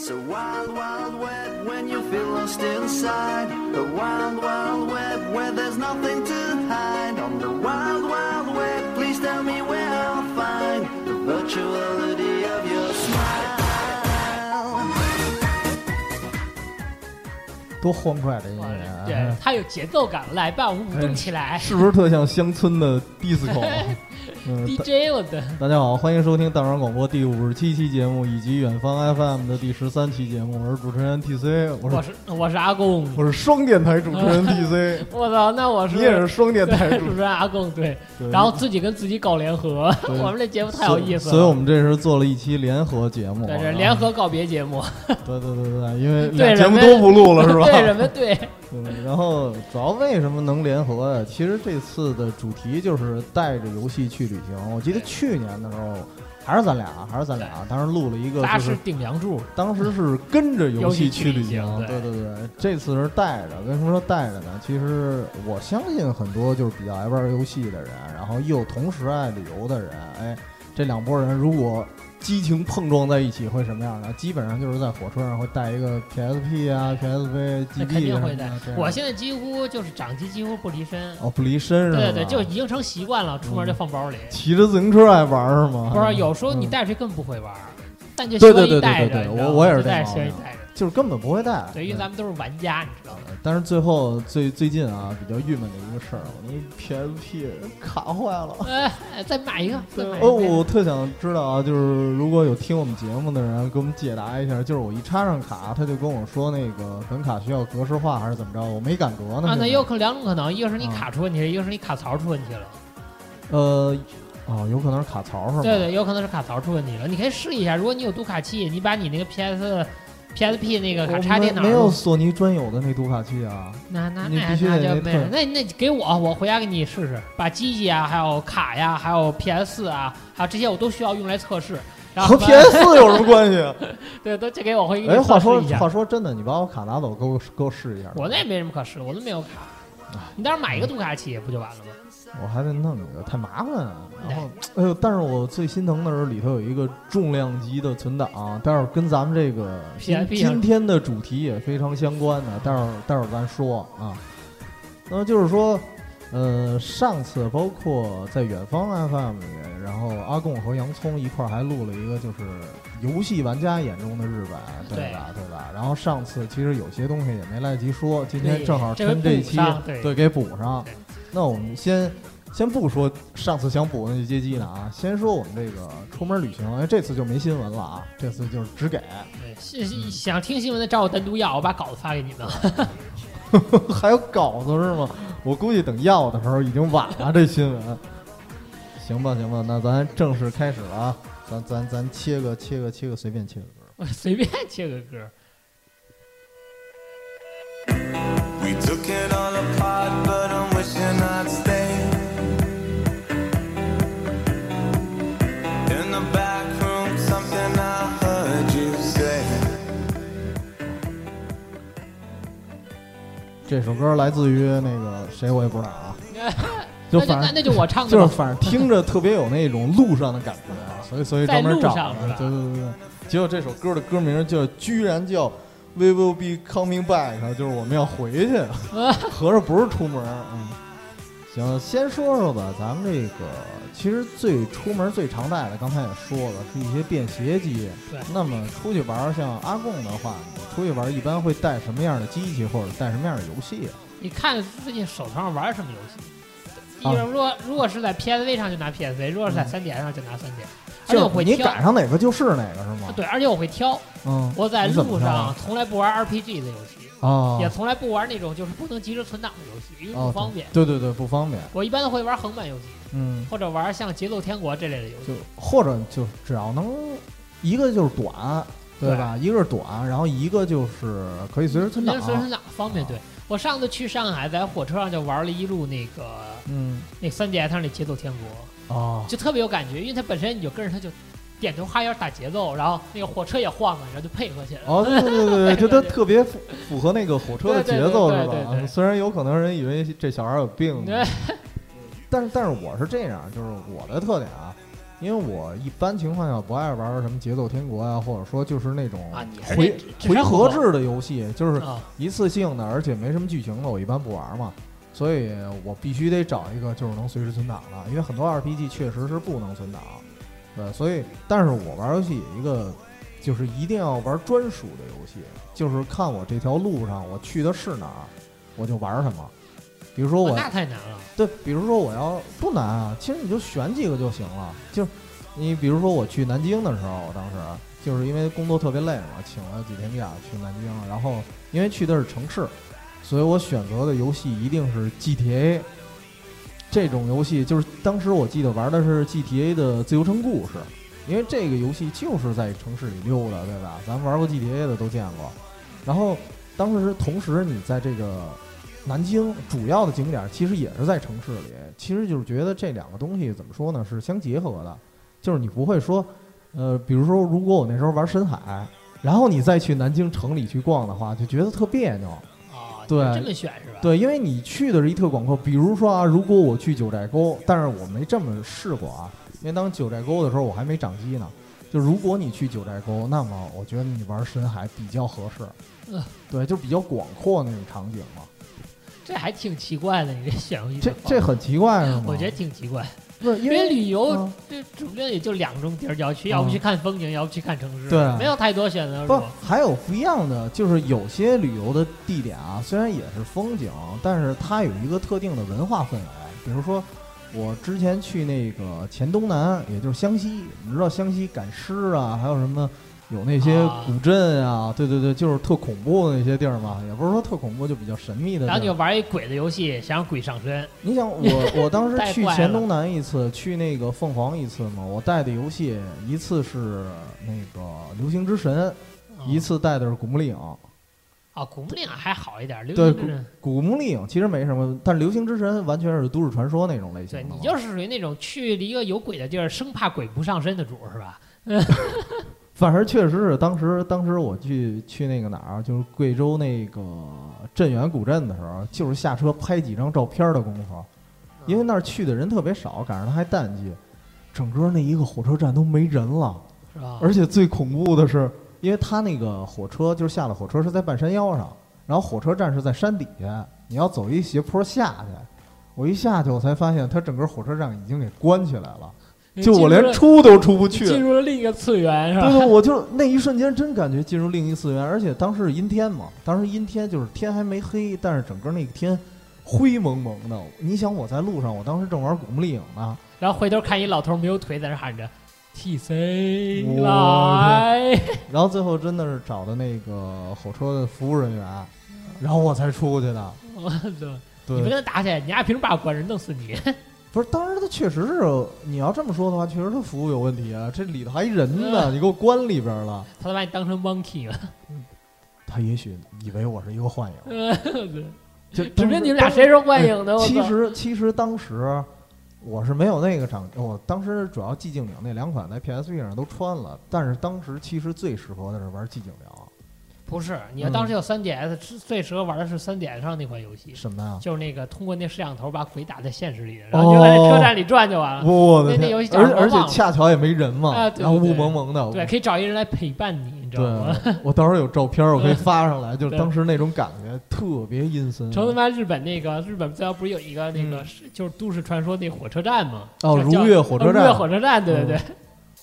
It's a wild, wild web when you feel lost inside. A wild, wild web where there's nothing to hide. On the wild, wild web, please tell me where I'll find the virtuality of your smile. 多欢快的音乐啊！对，它有节奏感，来吧，舞动起来是不是特像乡村的 disco？嗯，，DJ 我的，大家好，欢迎收听大软广播第五十七期节目，以及远方 FM 的第十三期节目。我是主持人 TC，我是我是我是阿公，我是双电台主持人 TC，我操，那我是你也是双电台主持人。阿公，对，对然后自己跟自己搞联合，我们这节目太有意思了，所以我们这是做了一期联合节目，对联合告别节目，对对对对，因为对俩节目都不录了是吧？对什么，对，然后主要为什么能联合呀？其实这次的主题就是带着游戏去旅行。我记得去年的时候，还是咱俩，还是咱俩，当时录了一个，咱就是是顶梁柱，当时是跟着游戏去旅游戏去旅行对对对，这次是带着。为什么说带着呢？其实我相信很多就是比较爱玩游戏的人，然后又同时爱旅游的人，哎，这两拨人如果激情碰撞在一起会什么样的？基本上就是在火车上会带一个 PSP 啊、PSV、那 GB 肯定会的啊什么的。这样我现在几乎就是掌机几乎不离身，哦不离身是吧？对对对，就已经成习惯了，出门就放包里。骑着自行车爱玩是吗？不是，有时候你嗯带出去根本不会玩，但就对喜欢对对对我我也是带着带着。就是根本不会带。对，因为咱们都是玩家，你知道吗？但是最后最最近啊，比较郁闷的一个事儿，我那 PSP 卡坏了。哎，哎再买一个，再买一哦，我特想知道啊，就是如果有听我们节目的人，给我们解答一下，就是我一插上卡，他就跟我说那个本卡需要格式化还是怎么着，我没敢格呢。啊，那有可两种可能，一个是你啊卡出问题了，一个是你卡槽出问题了。呃，哦，有可能是卡槽是吧？对对，有可能是卡槽出问题了。你可以试一下，如果你有读卡器，你把你那个 PS、PSP 那个卡插电脑没没有，索尼专有的那读卡器啊。那那那那就没有。那那给我，我回家给你试试，把机器啊，还有卡呀，还有 PS 啊，还有这些我都需要用来测试。然后和 PS 有什么关系？对，都这给我回去给哎，话说。话说真的，你把我卡拿走，给我给我试一下。我那也没什么可试，我都没有卡。你到时候买一个读卡器不就完了吗？我还得弄一个，太麻烦了。然后，哎呦，但是我最心疼的是里头有一个重量级的存档，待会儿跟咱们这个今今天的主题也非常相关的，待会儿待会儿咱说啊。那么就是说，呃，上次包括在远方 FM 里，然后阿贡和洋葱一块儿还录了一个，就是游戏玩家眼中的日本，对对吧？对吧？然后上次其实有些东西也没来得及说，今天正好趁这一期对对，给补上对。那我们先先不说上次想补的那些机呢啊，先说我们这个出门旅行，因为这次就没新闻了啊，这次就是只给，对，是是想听新闻的找我单独要，我把稿子发给你们。还有稿子是吗？我估计等要的时候已经晚了，这新闻。行吧，行吧，那咱正式开始了啊，咱咱咱切个切个切个，随便切个歌。我 随便切个歌。We took it all apart, but I'm wishing I'd stay. In the back room, something I heard you say. 这首歌来自于那个谁，我也不知道啊，就那就反正那那就我唱的吧。就是反正听着特别有那种路上的感觉，啊所以所以专门找在路上是吧对对对对。结果这首歌的歌名就居然叫《We Will Be Coming Back》，就是我们要回去，合着不是出门。嗯，行，先说说吧，咱们这个其实最出门最常带的，刚才也说了，是一些便携机。对那么出去玩儿，像阿贡的话，你出去玩儿一般会带什么样的机器，或者带什么样的游戏啊？你看最近手头上玩什么游戏？啊一如果如果是在 PSV 上就拿 PSV，如果是在 3DS 上就拿 3DS，而且我会挑。你赶上哪个就是哪个是吗？对，而且我会挑。嗯，我在你怎么路挑啊上从来不玩 RPG 的游戏，啊，也从来不玩那种就是不能及时存档的游戏，因为哦不方便。对对对，不方便。我一般都会玩横版游戏，嗯，或者玩像《节奏天国》这类的游戏。就或者就只要能一个就是短，对吧？一个是短，然后一个就是可以随时存档能。随时存档方便。对我上次去上海，在火车上就玩了一路那个嗯，那个 3DS 上那《节奏天国》，哦，就特别有感觉，因为它本身你就跟着它就点头哈腰打节奏，然后那个火车也晃了，然后就配合起来了。哦，对对对对，就它特别符符合那个火车的节奏是对对对对对吧？虽然有可能人以为这小孩有病，对，但是 但是我是这样，就是我的特点啊，因为我一般情况下不爱玩什么节奏天国啊，或者说就是那种回回合制的游戏，就是啊，一次性的，而且没什么剧情的，我一般不玩嘛。所以我必须得找一个就是能随时存档的，因为很多 RPG 确实是不能存档。对，所以但是我玩游戏有一个就是一定要玩专属的游戏，就是看我这条路上我去的是哪儿，我就玩什么。比如说我哇那太难了。对，比如说我要不难啊，其实你就选几个就行了。就你比如说我去南京的时候，我当时就是因为工作特别累嘛，请了几天假去南京，然后因为去的是城市，所以我选择的游戏一定是 GTA 这种游戏。就是当时我记得玩的是 GTA 的自由城故事，因为这个游戏就是在城市里溜达，对吧？咱们玩过 GTA 的都见过。然后当时同时你在这个南京主要的景点其实也是在城市里，其实就是觉得这两个东西怎么说呢，是相结合的，就是你不会说，呃，比如说如果我那时候玩深海，然后你再去南京城里去逛的话，就觉得特别扭。啊，对这么选是吧？对，因为你去的是一特广阔，比如说啊，如果我去九寨沟，但是我没这么试过啊，因为当九寨沟的时候我还没掌机呢。就如果你去九寨沟，那么我觉得你玩深海比较合适。嗯对，就比较广阔那种场景嘛。这还挺奇怪的，你这选这这很奇怪是吗？我觉得挺奇怪，不是因因为为旅游嗯这主要也就两种地儿要去，要不嗯去看风景，要不去看城市，对没有太多选择。不还有不一样的，就是有些旅游的地点啊，虽然也是风景，但是它有一个特定的文化氛围。比如说，我之前去那个黔东南，也就是湘西，你知道湘西赶尸啊，还有什么有那些啊古镇啊，对对对，就是特恐怖的那些地儿嘛，也不是说特恐怖，就比较神秘的然后你就。玩一鬼的游戏，想让鬼上身，你想我 我当时去黔东南一次，去那个凤凰一次嘛，我带的游戏一次是那个流星之神，啊一次带的是古墓丽影。啊，古墓丽影还好一点，流对星之神古墓丽影其实没什么，但流星之神完全是都市传说那种类型。对你就是属于那种去一个有鬼的地儿，生怕鬼不上身的主儿是吧？反正确实是当时当时我去去那个哪儿，就是贵州那个镇远古镇的时候，就是下车拍几张照片的功夫，因为那儿去的人特别少，赶上它还淡季，整个那一个火车站都没人了。是吧？而且最恐怖的是，因为它那个火车就是下了火车是在半山腰上，然后火车站是在山底下，你要走一斜坡下去。我一下去，我才发现它整个火车站已经给关起来了，就我连出都出不去。进入了另一个次元是吧？对对，我就那一瞬间真感觉进入另一次元，而且当时是阴天嘛，当时阴天就是天还没黑，但是整个那个天灰蒙蒙的。你想我在路上，我当时正玩古墓丽影呢，然后回头看一老头没有腿在那喊着 “TC 来 然后最后真的是找的那个火车的服务人员，然后我才出去的。”，我操！你不跟，他打起来，你丫凭什么把我关着，弄死你！不是，当时他确实是，你要这么说的话，确实他服务有问题啊。这里头还人呢，你给我关里边了。他都把你当成 monkey 了。他也许以为我是一个幻影，对 就指不定你们俩谁是幻影的？我！其实其实当时我是没有那个掌，我当时主要寂静岭那两款在 PSP 上都穿了，但是当时其实最适合的是玩寂静岭。不是，你要当时有三 DS，最适合玩的是三 DS 上那款游戏，什么呀？就是那个通过那摄像头把鬼打在现实里，然后你就在车站里转就完了。我的天那那游戏！叫而而且恰巧也没人嘛，啊对然后雾蒙蒙的。对，可以找一人来陪伴你，你知道吗？我到时候有照片，我可以发上来，就是当时那种感觉特别阴森。成他妈日本那个日本最后不是有一个那个嗯就是都市传说那火车站吗？哦，如月火车呃如月站，火车站，对对对。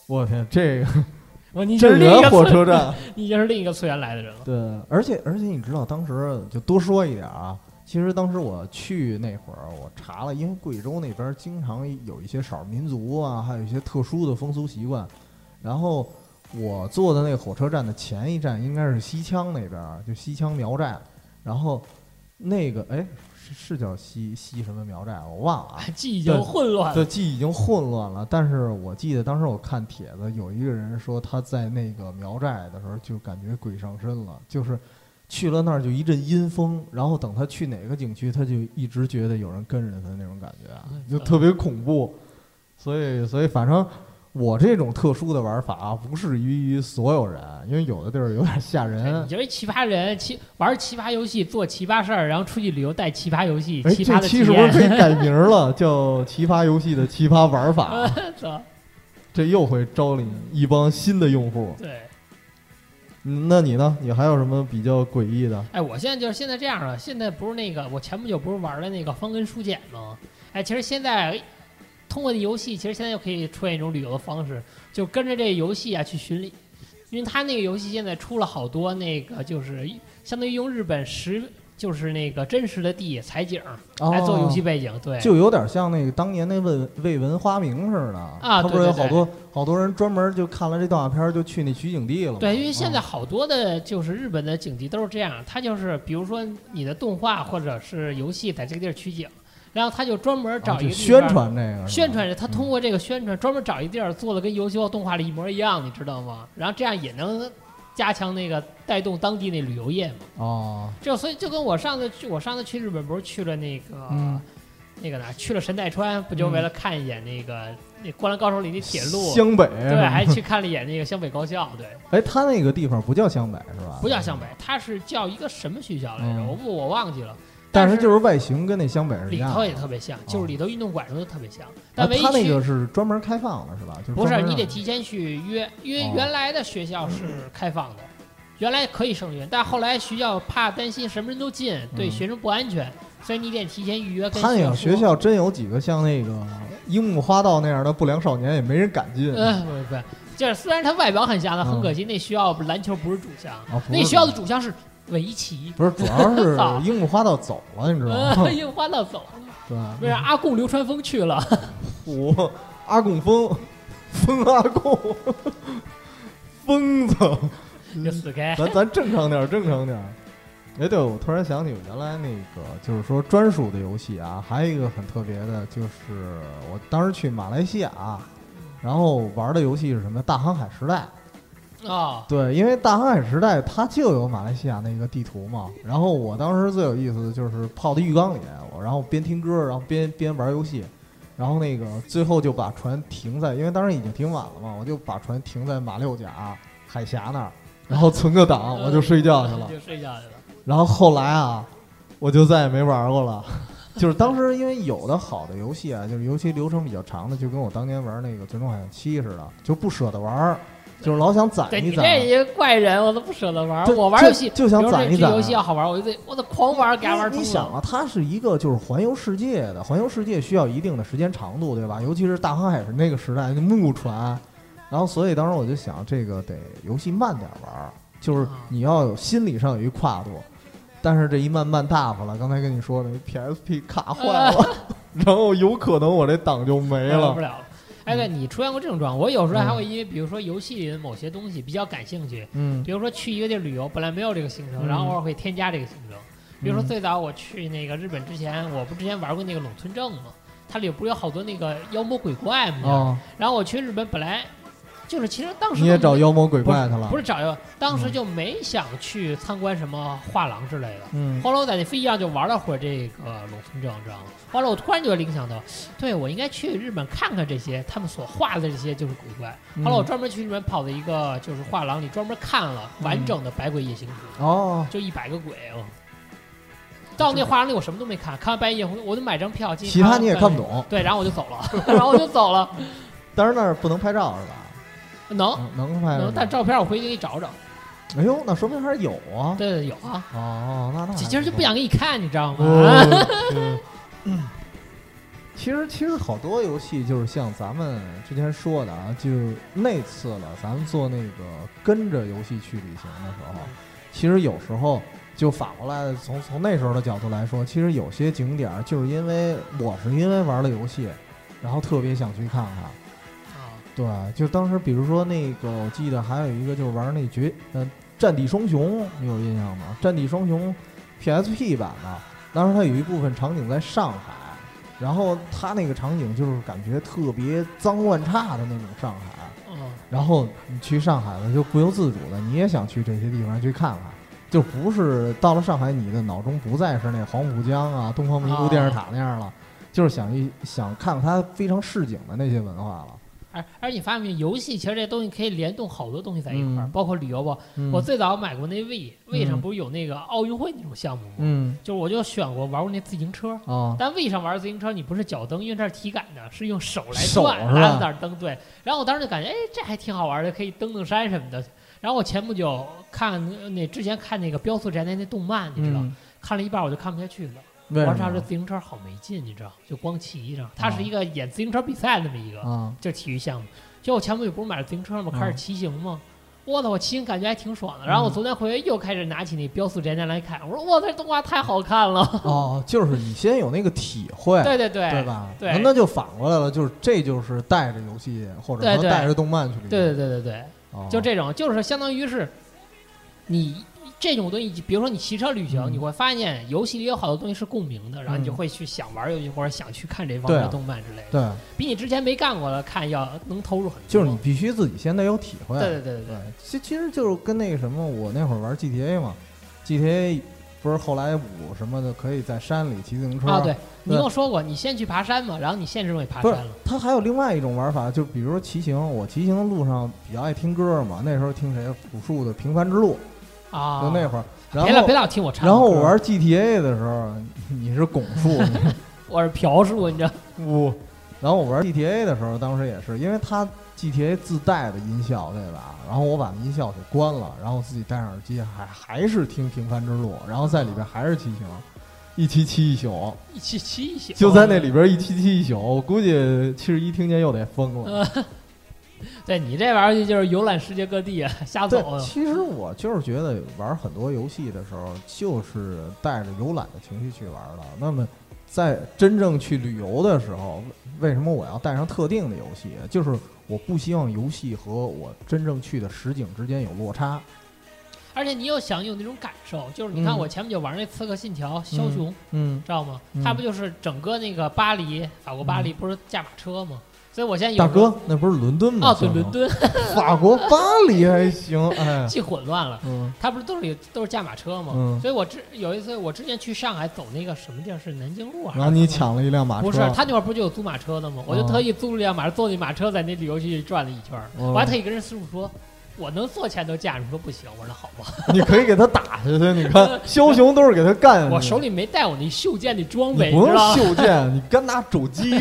我天，这个我你就是镇另一个火车站，你已经是另一个次元来的人了。对，而且而且你知道，当时就多说一点啊，其实当时我去那会儿，我查了，因为贵州那边经常有一些少数民族啊，还有一些特殊的风俗习惯。然后我坐的那个火车站的前一站应该是西羌那边儿，就西羌苗寨。然后那个哎，是是叫西西什么苗寨，我忘了啊。记忆已经混乱对，了。记忆已经混乱了。但是我记得当时我看帖子，有一个人说他在那个苗寨的时候就感觉鬼上身了，就是去了那儿就一阵阴风，然后等他去哪个景区，他就一直觉得有人跟着他那种感觉啊，就特别恐怖。所以，所以反正我这种特殊的玩法啊不适于于所有人，因为有的地儿有点吓对人你。就是一奇葩人，奇玩奇葩游戏，做奇葩事儿，然后出去旅游带奇葩游戏，哎，奇葩的体这期是不是可以。改名了，叫《奇葩游戏的奇葩玩法》？操这又会招领一帮新的用户。对，嗯那你呢？你还有什么比较诡异的？哎，我现在就是现在这样了，现在不是那个我前不久不是玩了那个方根书简吗？哎，其实现在通过这游戏，其实现在又可以出现一种旅游的方式，就跟着这个游戏啊去巡礼，因为它那个游戏现在出了好多那个就是相当于用日本实就是那个真实的地采景来做游戏背景，对，哦就有点像那个当年那未未闻花名似的。啊他不是有对。对好多好多人专门就看了这动画片儿就去那取景地了吗？对，因为现在啊好多的就是日本的景地都是这样，它就是比如说你的动画或者是游戏在这个地儿取景，然后他就专门找一个宣传这个宣传，他通嗯过这个宣传专门找一地儿做的跟游戏或动画里一模一样，你知道吗？然后这样也能加强那个带动当地那旅游业嘛。哦，就所以就跟我上次去，我上次去日本不是去了那个、嗯那个哪儿，去了神奈川，不就为了看一眼那个、那《灌篮高手》里那铁路。湘北对，还去看了一眼那个湘北高校，对，哎，他那个地方不叫湘北是吧？不叫湘北，他是叫一个什么学校来着？嗯我不我忘记了。但是是就是外形跟那湘北是一里头的。也特别像，就是里头运动馆什么都特别像，啊但唯一那个是专门开放的是吧？就是不是门你得提前去约，因为哦原来的学校是开放的，原来可以生源，但后来学校怕担心什么人都进，对嗯学生不安全，所以你得提前预约跟他那个说学校真有几个像那个樱木花道那样的不良少年，也没人敢进。嗯，不是不是，就是虽然他外表很像，但很嗯可惜那学校篮球不是主项，啊，不是那学校的主项是围棋。不是，主要是 樱木花道走了，你知道吗？呃，樱花道走了，对为啥阿贡流川枫去了，我阿贡疯，疯阿贡，疯子，你死开。咱咱正常点儿，正常点儿。哎，对，我突然想起我原来那个，就是说专属的游戏啊，还有一个很特别的，就是我当时去马来西亚，然后玩的游戏是什么？大航海时代。哦，对，因为大航海时代它就有马来西亚那个地图嘛。然后我当时最有意思的就是泡在浴缸里，我然后边听歌，然后边边玩游戏，然后那个最后就把船停在，因为当时已经挺晚了嘛，我就把船停在马六甲海峡那儿，然后存个档，我就睡觉去了。就睡觉去了。然后后来啊，我就再也没玩过了。就是当时因为有的好的游戏啊，就是游戏流程比较长的，就跟我当年玩那个《最终幻想七》似的，就不舍得玩儿，就是老想攒对你一攒。这一个怪人，我都不舍得玩。我玩游戏就想比如说攒一攒游戏要好玩，我就得我得狂玩，给它玩通。你你想啊，它是一个就是环游世界的，环游世界需要一定的时间长度，对吧？尤其是大航海时那个时代，那木船，然后所以当时我就想，这个得游戏慢点玩儿，就是啊你要有心理上有一跨度。但是这一慢慢大发了，刚才跟你说的 PSP 卡坏了，然后有可能我这档就没了玩不。了了。哎，对你出现过这种状况？我有时候还会因为，比如说游戏里的某些东西比较感兴趣，嗯比如说去一个地儿旅游，本来没有这个行程，嗯然后偶尔会添加这个行程。比如说嗯最早我去那个日本之前，我不之前玩过那个陇村镇吗？它里不是有好多那个妖魔鬼怪吗？哦，然后我去日本本来就是其实当时你也找妖魔鬼怪去了？不是找妖，当时嗯就没想去参观什么画廊之类的。嗯，后来我在那飞机上就玩了会儿这个龙村正，知道吗？后来我突然就联想到，对我应该去日本看看这些他们所画的这些就是鬼怪。嗯后来我专门去日本跑的一个就是画廊里，专门看了完整的《百鬼夜行图》哦，就一百个鬼哦。到那画廊里我什么都没看，看完《白夜行图》我就买张票进去。其他你也看不。懂，对，然后我就走了，然后我就走了。但是那儿不能拍照是吧？能能能拍能，但照片我回去给你找找。哎呦，那说明还是有啊。对对，有啊。哦，那那其实就不想给你看，你知道吗？其实其实好多游戏就是像咱们之前说的啊，就是那次了，咱们做那个跟着游戏去旅行的时候，其实有时候就反过来，从从那时候的角度来说，其实有些景点就是因为我是因为玩了游戏，然后特别想去看看。啊，对，就当时比如说那个，我记得还有一个就是玩那绝呃《战地双雄》，你有印象吗？《战地双雄》PSP 版的，当时它有一部分场景在上海，然后它那个场景就是感觉特别脏乱差的那种上海，嗯，然后你去上海了，就不由自主的你也想去这些地方去看看。就不是到了上海，你的脑中不再是那黄浦江啊、东方明珠电视塔那样了，就是想一想看看它非常市井的那些文化了。而而且你发现没游戏其实这东西可以联动好多东西在一块儿，嗯包括旅游吧。嗯我最早买过那 V，V 上嗯不是有那个奥运会那种项目吗？嗯就是我就选过玩过那自行车，啊但 V 上玩自行车你不是脚蹬，因为它是体感的，是用手来转，是吧拉着那儿蹬。对，然后我当时就感觉，哎，这还挺好玩的，可以登登山什么的。然后我前不久看呃那之前看那个《雕塑宅男》那动漫，你知道，嗯，看了一半我就看不下去了。为什我操，这自行车好没劲，你知道？就光骑上，它是一个演自行车比赛那么一个，啊？就体育项目。就我前不久不是买了自行车吗？开始嗯骑行吗？我操，我骑行感觉还挺爽的。然后我昨天回来又开始拿起那《标速宅男》来看，我说我操，这动画太好看了。哦，就是你先有那个体会，对对对，对吧？对那那就反过来了，就是这就是带着游戏或者带着动漫去对对对对对，哦就这种，就是相当于是你这种东西，比如说你骑车旅行，嗯。你会发现游戏里有好多东西是共鸣的，然后你就嗯。会去想玩游戏或者想去看这方面的动漫之类的，对，比你之前没干过的看要能投入很多。就是你必须自己先得有体会。对对对对对，其其实就是跟那个什么，我那会儿玩 GTA 嘛，GTA 不是后来五什么的可以在山里骑自行车。啊，对你跟我说过，你先去爬山嘛，然后你现实中也爬山了，它还有另外一种玩法，就比如说骑行，我骑行的路上比较爱听歌嘛，那时候听谁朴树的《平凡之路》，啊，就那会儿，然别老别老听我唱，然后我玩，GTA 的时候，你是拱树，我是朴树，你知道，不，然后我玩 GTA 的时候，当时也是，因为它 GTA 自带的音效，对吧？然后我把音效给关了，然后自己戴上耳机，还还是听《平凡之路》，然后在里边还是骑行，一骑骑一宿，一骑骑一宿，就在那里边一骑骑一宿，我估计七十一听见又得疯了。呃，对你这玩意儿就是游览世界各地啊，瞎走，。其实我就是觉得玩很多游戏的时候，就是带着游览的情绪去玩的。那么，在真正去旅游的时候，为什么我要带上特定的游戏？就是我不希望游戏和我真正去的实景之间有落差。而且你又想有那种感受，就是你看嗯我前不久玩那《刺客信条：枭雄》，嗯，知道吗？嗯它不就是整个那个巴黎，法国巴黎不是驾马车吗？所以我现在有大哥，那不是伦敦吗？哦，对，伦敦 法国巴黎还行，哎，记混乱了。嗯他不是都是都是驾马车吗？嗯所以我之有一次我之前去上海走那个什么地儿是南京路还是？然后你？抢了一辆马车，不是，他那块儿不就有租马车的吗？我就哦特意租了辆马车，坐那马车在那旅游区转了一圈我还特意跟人师傅说，我能坐前头驾驶，说不行。我说那好吧，你可以给他打下去。你看，枭雄都是给他干。我手里没带我那袖剑那装备，你不用？袖剑，你干拿肘击，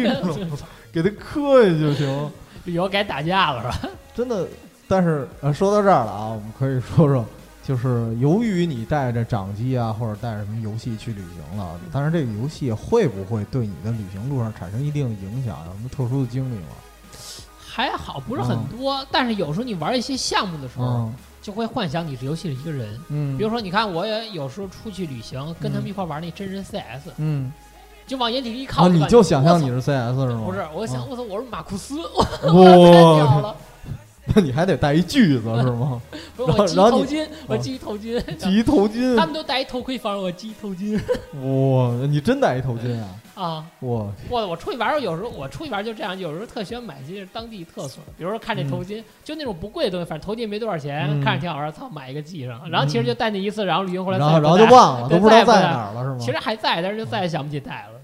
给他磕下去就行。以后该打架了是吧？真的，但是呃，说到这儿了啊，我们可以说说，就是由于你带着掌机啊，或者带着什么游戏去旅行了，但是这个游戏会不会对你的旅行路上产生一定的影响？有什么特殊的经历吗？还好，不是很多，但是有时候你玩一些项目的时候，嗯就会幻想你是游戏里一个人。嗯，比如说，你看，我也有时候出去旅行，跟他们一块玩那真人 CS，嗯，就往眼里一靠，你就想象你是 CS 是吗？不是，我想啊我操，我是马库斯，我 太屌哇，了！那你还得戴一锯子是吗？不是我系头巾，我系头巾，系一头巾他，们都戴一头盔，反正我系头巾哇，你真戴一头巾啊？啊！哇，我我出去玩儿，有时候我出去玩儿就这样，有时候特喜欢买些当地特色，比如说看这头巾，就那种不贵的东西，反正头巾没多少钱，嗯看着挺好玩儿，操，买一个系上。然后其实就戴那一次，然后旅行回来然后然后就忘了，都不知道在哪儿了是吗？其实还在，但是就再也想不起戴了。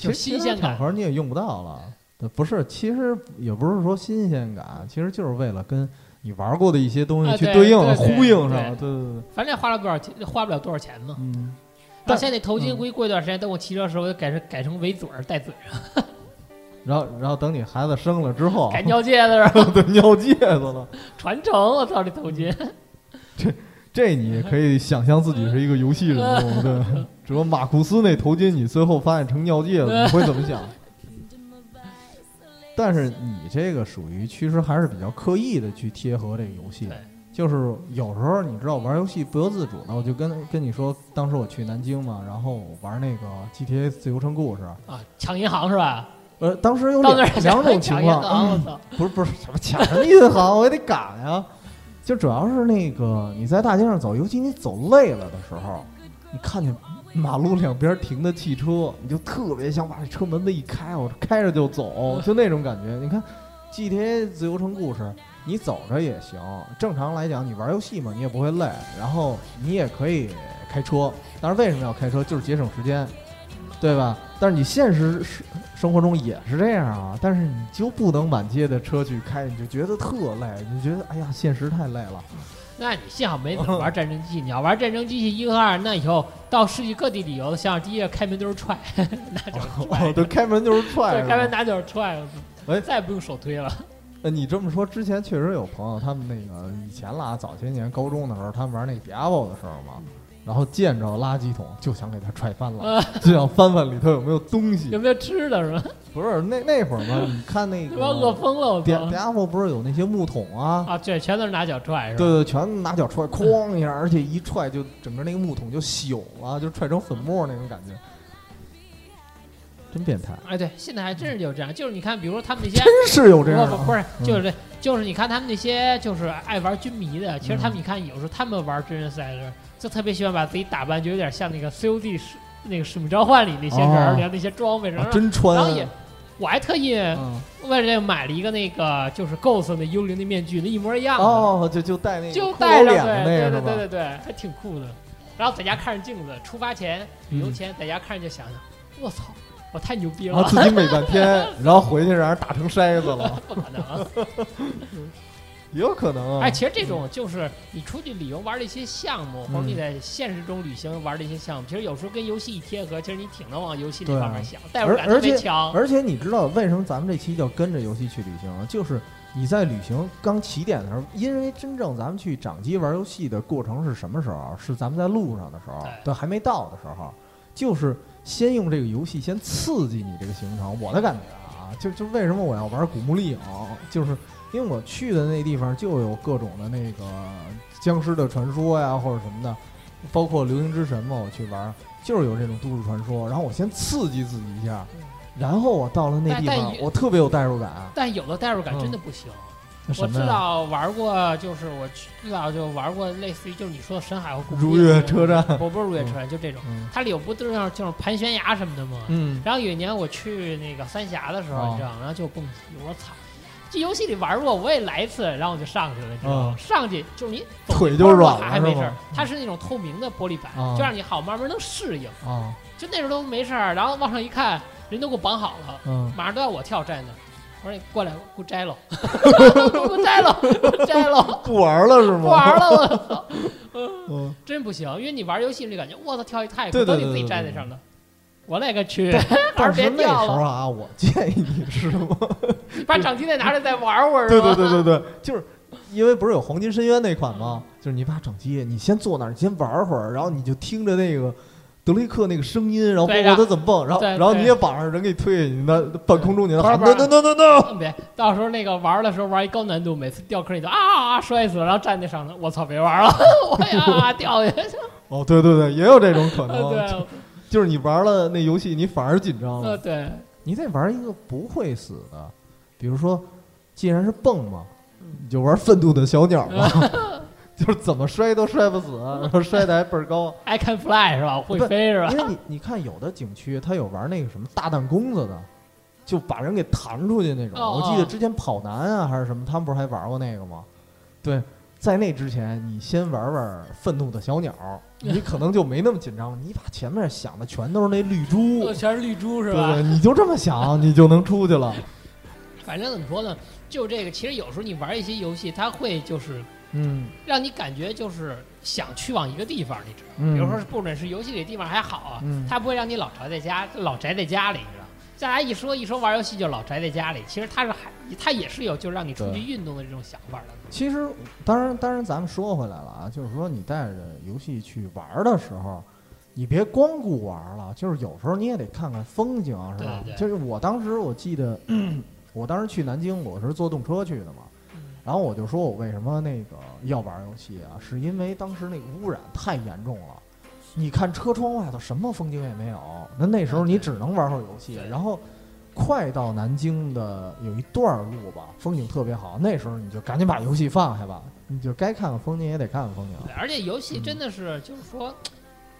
其实新鲜感场合你也用不到了。不是，其实也不是说新鲜感，其实就是为了跟你玩过的一些东西去对应、呼应上。对对对对，反正也花了多少钱，花不了多少钱嘛。嗯，到现在那头巾嗯估计过一段时间，等我骑车的时候，我就改成改成围嘴儿戴嘴上，然后然后等你孩子生了之后，改尿戒子，对尿戒子了，传承。我操，这头巾！这你可以想象自己是一个游戏人物，对。只不过马库斯那头巾，你最后发现成尿戒了，你会怎么想？但是你这个属于其实还是比较刻意的去贴合这个游戏，就是有时候你知道玩游戏不由自主的，我就跟跟你说，当时我去南京嘛，然后玩那个 GTA 自由城故事，啊，抢银行是吧？呃，当时有两两种情况！不是不是什么抢什么银行，我也得赶呀。就主要是那个你在大街上走，尤其你走累了的时候，你看见马路两边停的汽车，你就特别想把这车门子一开，我开着就走，就那种感觉。你看 GTA 自由城故事，你走着也行。正常来讲，你玩游戏嘛，你也不会累，然后你也可以开车。但是为什么要开车？就是节省时间。对吧？但是你现实生生活中也是这样啊，但是你就不能满街的车去开，你就觉得特累，你觉得哎呀，现实太累了。那你幸好没怎么玩战争机器，你要玩战争机器一和二，那以后到世界各地旅游，想想第一个开门就是踹，那就是踹哦，，对，开门就是踹对，开门那就是踹，哎再也不用手推了。呃，你这么说，之前确实有朋友，他们那个以前啦，早些年高中的时候，他们玩那 Diablo 的时候嘛，然后见着垃圾桶就想给它踹翻了，就想翻翻里头有没有东西有。没有吃的是吧？不是那那会儿嘛，你看那他妈饿疯了，我 Dia- 操！Diablo 不是有那些木桶啊？啊，对，全都是拿脚踹是吧？对对，全拿脚踹，哐一下，而且一踹就整个那个木桶就朽了，就踹成粉末那种感觉，真变态，哎，对，现在还真是有这样，就是你看，比如说他们那些真是有这样。不是，嗯就是这，就是你看他们那些就是爱玩军迷的，其实他们你看有时候他们玩真人赛的时候，就特别喜欢把自己打扮，就有点像那个 COD 使那个使命召唤里那些人儿，哦连那些装备，然啊后真穿然后也，我还特意嗯，为了这个买了一个那个就是 Ghost 的幽灵的面具，那一模一样的，哦，就就戴那个就戴上对对对？对对对，还挺酷的。然后在家看着镜子，出发前旅游嗯前在家看着就想想，我操，我太牛逼然后了，自己美半天，然后回去让人打成筛子了，不可能。也有可能啊。哎，其实这种就是你出去旅游玩的一些项目，或者你嗯在现实中旅行玩的一些项目，其实有时候跟游戏一贴合，其实你挺能往游戏那对方面想，代入感特而且别强。而且你知道为什么咱们这期叫跟着游戏去旅行？就是你在旅行刚起点的时候，因为真正咱们去掌机玩游戏的过程是什么时候？是咱们在路上的时候对，都还没到的时候，就是先用这个游戏先刺激你这个行程。我的感觉啊，就就为什么我要玩古墓丽影，就是因为我去的那地方就有各种的那个僵尸的传说呀，或者什么的，包括流行之神嘛，我去玩就是有这种都市传说，然后我先刺激自己一下，然后我到了那地方，我特别有代入感。但有的代入感真的嗯不行。我知道玩过，就是我知道就玩过类似于就是你说的深海和古如月车站不不是如月车站，就这种，嗯它里有不都是就是盘悬崖什么的吗？嗯，然后有一年我去那个三峡的时候，哦你知道吗，然后就蹦极，我说操，这游戏里玩过，我也来一次，然后我就上去了，你知道吗？嗯上去就是你走腿就软了还没事儿是吗，它是那种透明的玻璃板，哦就让你好慢慢能适应。啊，就那时候都没事儿，然后往上一看，人都给我绑好了，嗯，马上都要我跳站那儿。我说你过来，给我摘了，给我摘了，摘了，不玩了是吗？不玩了，我操，嗯，真不行，因为你玩游戏你就感觉我操跳一太对对快，都得自己对对对站在上头。我勒个去，还 但是那时，候啊，我建议你是什么？把掌机再拿来再玩会儿，对对对对对，就是因为不是有黄金深渊那款吗？就是你把掌机，你先坐那儿，你先玩会儿，然后你就听着那个。德雷克那个声音，然后包对括他怎么蹦，然后然后你也绑上人给你推下去，那半空中你能喊 no no no no no，别，到时候那个玩的时候玩一高难度，每次掉坑里头啊啊啊摔死了，然后站那上头，我操，别玩了，我呀掉下去。哦，对对对，也有这种可能，对，就是你玩了那游戏，你反而紧张了。呃对，你得玩一个不会死的，比如说，既然是蹦嘛，嗯你就玩愤怒的小鸟嘛，就是怎么摔都摔不死，然后摔的还倍儿高。I can fly 是吧？会飞是吧因？为你你看有的景区它有玩那个什么大弹弓子的，就把人给弹出去那种。哦我记得之前跑男啊还是什么，他们不是还玩过那个吗？对，在那之前你先玩玩愤怒的小鸟，你可能就没那么紧张。你把前面想的全都是那绿珠呃，全是绿珠是吧对对，？你就这么想，你就能出去了。反正怎么说呢，就这个，其实有时候你玩一些游戏，它会就是嗯让你感觉就是想去往一个地方，你知道？嗯，比如说是不准是游戏里地方还好啊，嗯它不会让你老宅在家，老宅在家里，你知道吗？再来一说一说玩游戏就老宅在家里，其实他是还他也是有就让你出去运动的这种想法的。其实，当然，当然，咱们说回来了啊，就是说你带着游戏去玩的时候，你别光顾玩了，就是有时候你也得看看风景，是吧？对对就是我当时我记得，我当时去南京，我是坐动车去的嘛，嗯然后我就说我为什么那个要玩游戏啊，是因为当时那个污染太严重了。你看车窗外头什么风景也没有，那那时候你只能玩会儿游戏。然后快到南京的有一段路吧，风景特别好，那时候你就赶紧把游戏放下吧，你就该看看风景也得看看风景对，而且游戏嗯真的是就是说，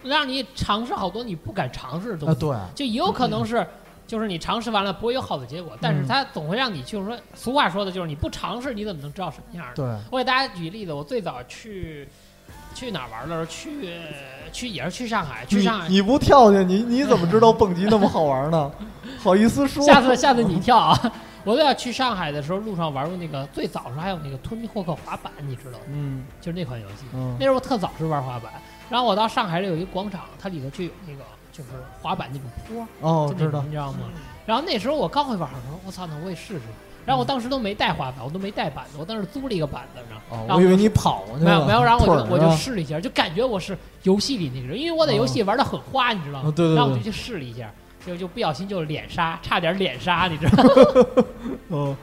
让你尝试好多你不敢尝试的东啊。西，对，就也有可能是。就是你尝试完了不会有好的结果，但是嗯它总会让你就是说，俗话说的就是你不尝试你怎么能知道什么样儿？对，我给大家举例子，我最早去去哪儿玩了？去去也是去上海，去上海。你不跳去，你你怎么知道蹦极那么好玩呢？好意思说？下次下次你跳啊！我都要去上海的时候，路上玩过那个，最早时候还有那个托尼霍克滑板，你知道吗？嗯就是那款游戏。嗯那时候我特早是玩滑板，然后我到上海这有一个广场，它里头就有那个就是滑板那种坡，哦，知道你知道吗？然后那时候我刚会玩，我说我操，那我也试试。然后我当时都没带滑板，我都没带板子，我当时租了一个板子，然后我以为你跑过去了没有没有，然后我就我就啊试了一下，就感觉我是游戏里那个人，因为我在游戏玩的很花，你知道吗？哦对对对然后我就去试了一下，就就不小心就脸杀，差点脸杀，你知道吗？哦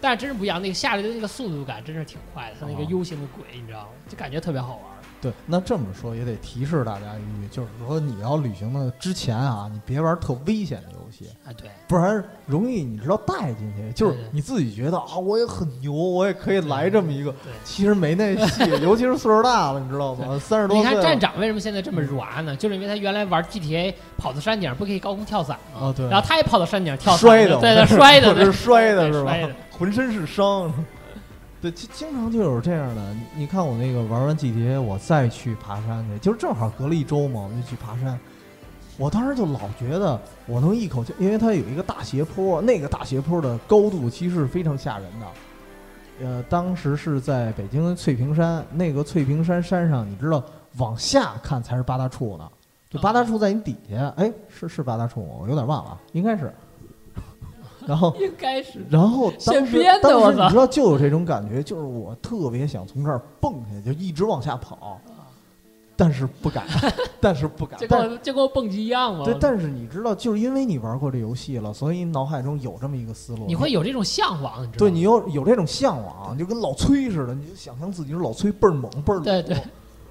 但是真是不一样，那个下来的那个速度感真是挺快的，它那个哦 U 型的轨，你知道吗？就感觉特别好玩。对，那这么说也得提示大家一句，就是说你要旅行的之前啊，你别玩特危险的游戏，啊，对，不然容易你知道带进去，就是你自己觉得啊，我也很牛，我也可以来这么一个，对。其实没那戏，尤其是岁数大了，你知道吗？三十多你岁你，看站长为什么现在这么软呢？就是因为他原来玩 GTA 跑到山顶不可以高空跳伞吗？哦对然后他也跑到山顶跳伞摔的，对对，摔的，是摔的是吧？浑身是伤。对，经经常就有这样的。你你看我那个玩完 GTA，我再去爬山去，就是正好隔了一周嘛，我就去爬山。我当时就老觉得我能一口气，因为它有一个大斜坡，那个大斜坡的高度其实是非常吓人的。呃，当时是在北京翠屏山，那个翠屏山山上，你知道往下看才是八大处呢，就八大处在你底下，哎，是是八大处吗？我有点忘了，应该是。然后 应该是然后当时现编的当我操时你知道就有这种感觉，就是我特别想从这儿蹦下去，就一直往下跑，但是不敢，但是不敢就。但跟就跟我蹦极一样嘛。对，但是你知道，就是因为你玩过这游戏了，所以脑海中有这么一个思路。你会有这种向往，你知道吗？对你有有这种向往，就跟老崔似的，你就想象自己是老崔，倍儿猛，倍儿猛，对对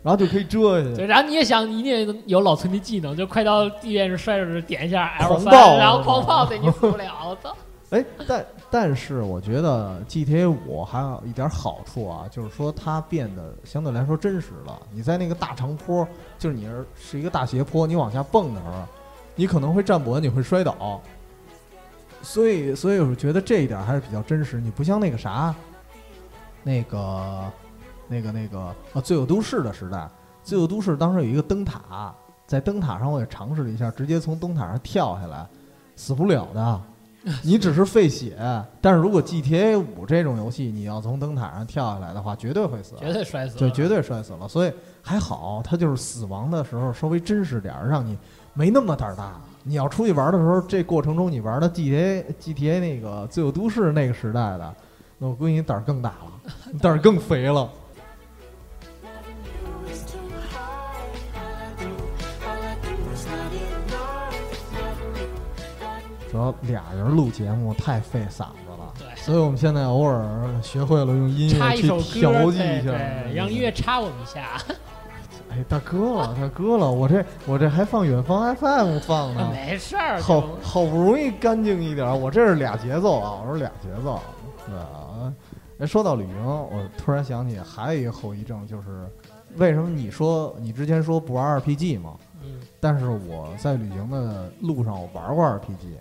然后就可以遮下去对，然后你也想，你也有老崔的技能，就快到地面上摔着点一下 L 三，然后狂暴，对你死不了，我操！哎，但但是我觉得 GTA 五还有一点好处啊，就是说它变得相对来说真实了。你在那个大长坡，就是你是是一个大斜坡，你往下蹦的时候，你可能会站不稳，你会摔倒。所以，所以我觉得这一点还是比较真实。你不像那个啥，那个、那个、那个啊，《罪恶都市》的时代，《罪恶都市》当时有一个灯塔，在灯塔上我也尝试了一下，直接从灯塔上跳下来，死不了的。你只是费血，但是如果 GTA 五这种游戏，你要从灯塔上跳下来的话，绝对会死，绝对摔死了，就绝对摔死了。所以还好，它就是死亡的时候稍微真实点儿，让你没那么胆儿大。你要出去玩的时候，这过程中你玩的 GTA GTA 那个罪恶都市那个时代的，那我估计你胆儿更大了，你胆儿更肥了。主要俩人录节目太费嗓子了，对所以我们现在偶尔学会了用音乐去插一首歌，调剂一下，对让音乐插我们一下。哎，大哥了，大哥了，我这我这还放远方 FM 放呢，没事儿，好就好不容易干净一点儿，我这是俩节奏啊，我是俩节奏，对啊。哎，说到旅行，我突然想起还有一个后遗症，就是为什么你说你之前说不玩 RPG 嘛？嗯，但是我在旅行的路上我玩过 RPG，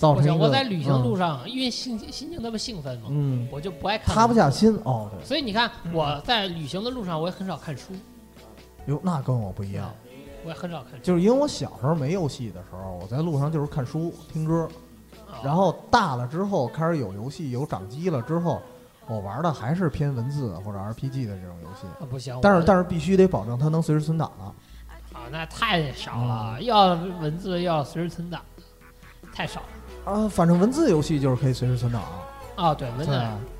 造我想成一个我在旅行路嗯上，因为心心情特别兴奋嘛，嗯，我就不爱看，塌不下。心哦，对，所以你看，我在旅行的路上，我也很少看书，哟，那跟我不一样，我也很少看书。就是因为我小时候没游戏的时候，我在路上就是看书、听歌，啊然后大了之后开始有游戏、有掌机了之后，我玩的还是偏文字或者 RPG 的这种游戏，啊不行，但是但是必须得保证它能随时存档啊。啊，那太少了，要文字又要随时存档，太少了。啊，反正文字游戏就是可以随时存档。啊，对，文字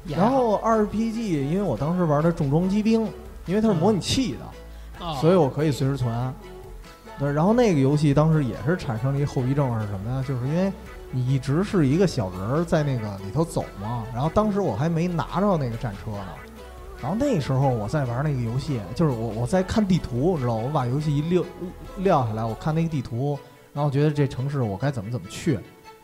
然后 RPG，因为我当时玩的重装机兵，因为它是模拟器的，啊，所以我可以随时存。对，然后那个游戏当时也是产生了一个后遗症是什么呀？就是因为你一直是一个小人儿在那个里头走嘛，然后当时我还没拿着那个战车呢。然后那时候我在玩那个游戏，就是我我在看地图，你知道，我把游戏一撂撂下来，我看那个地图，然后觉得这城市我该怎么怎么去，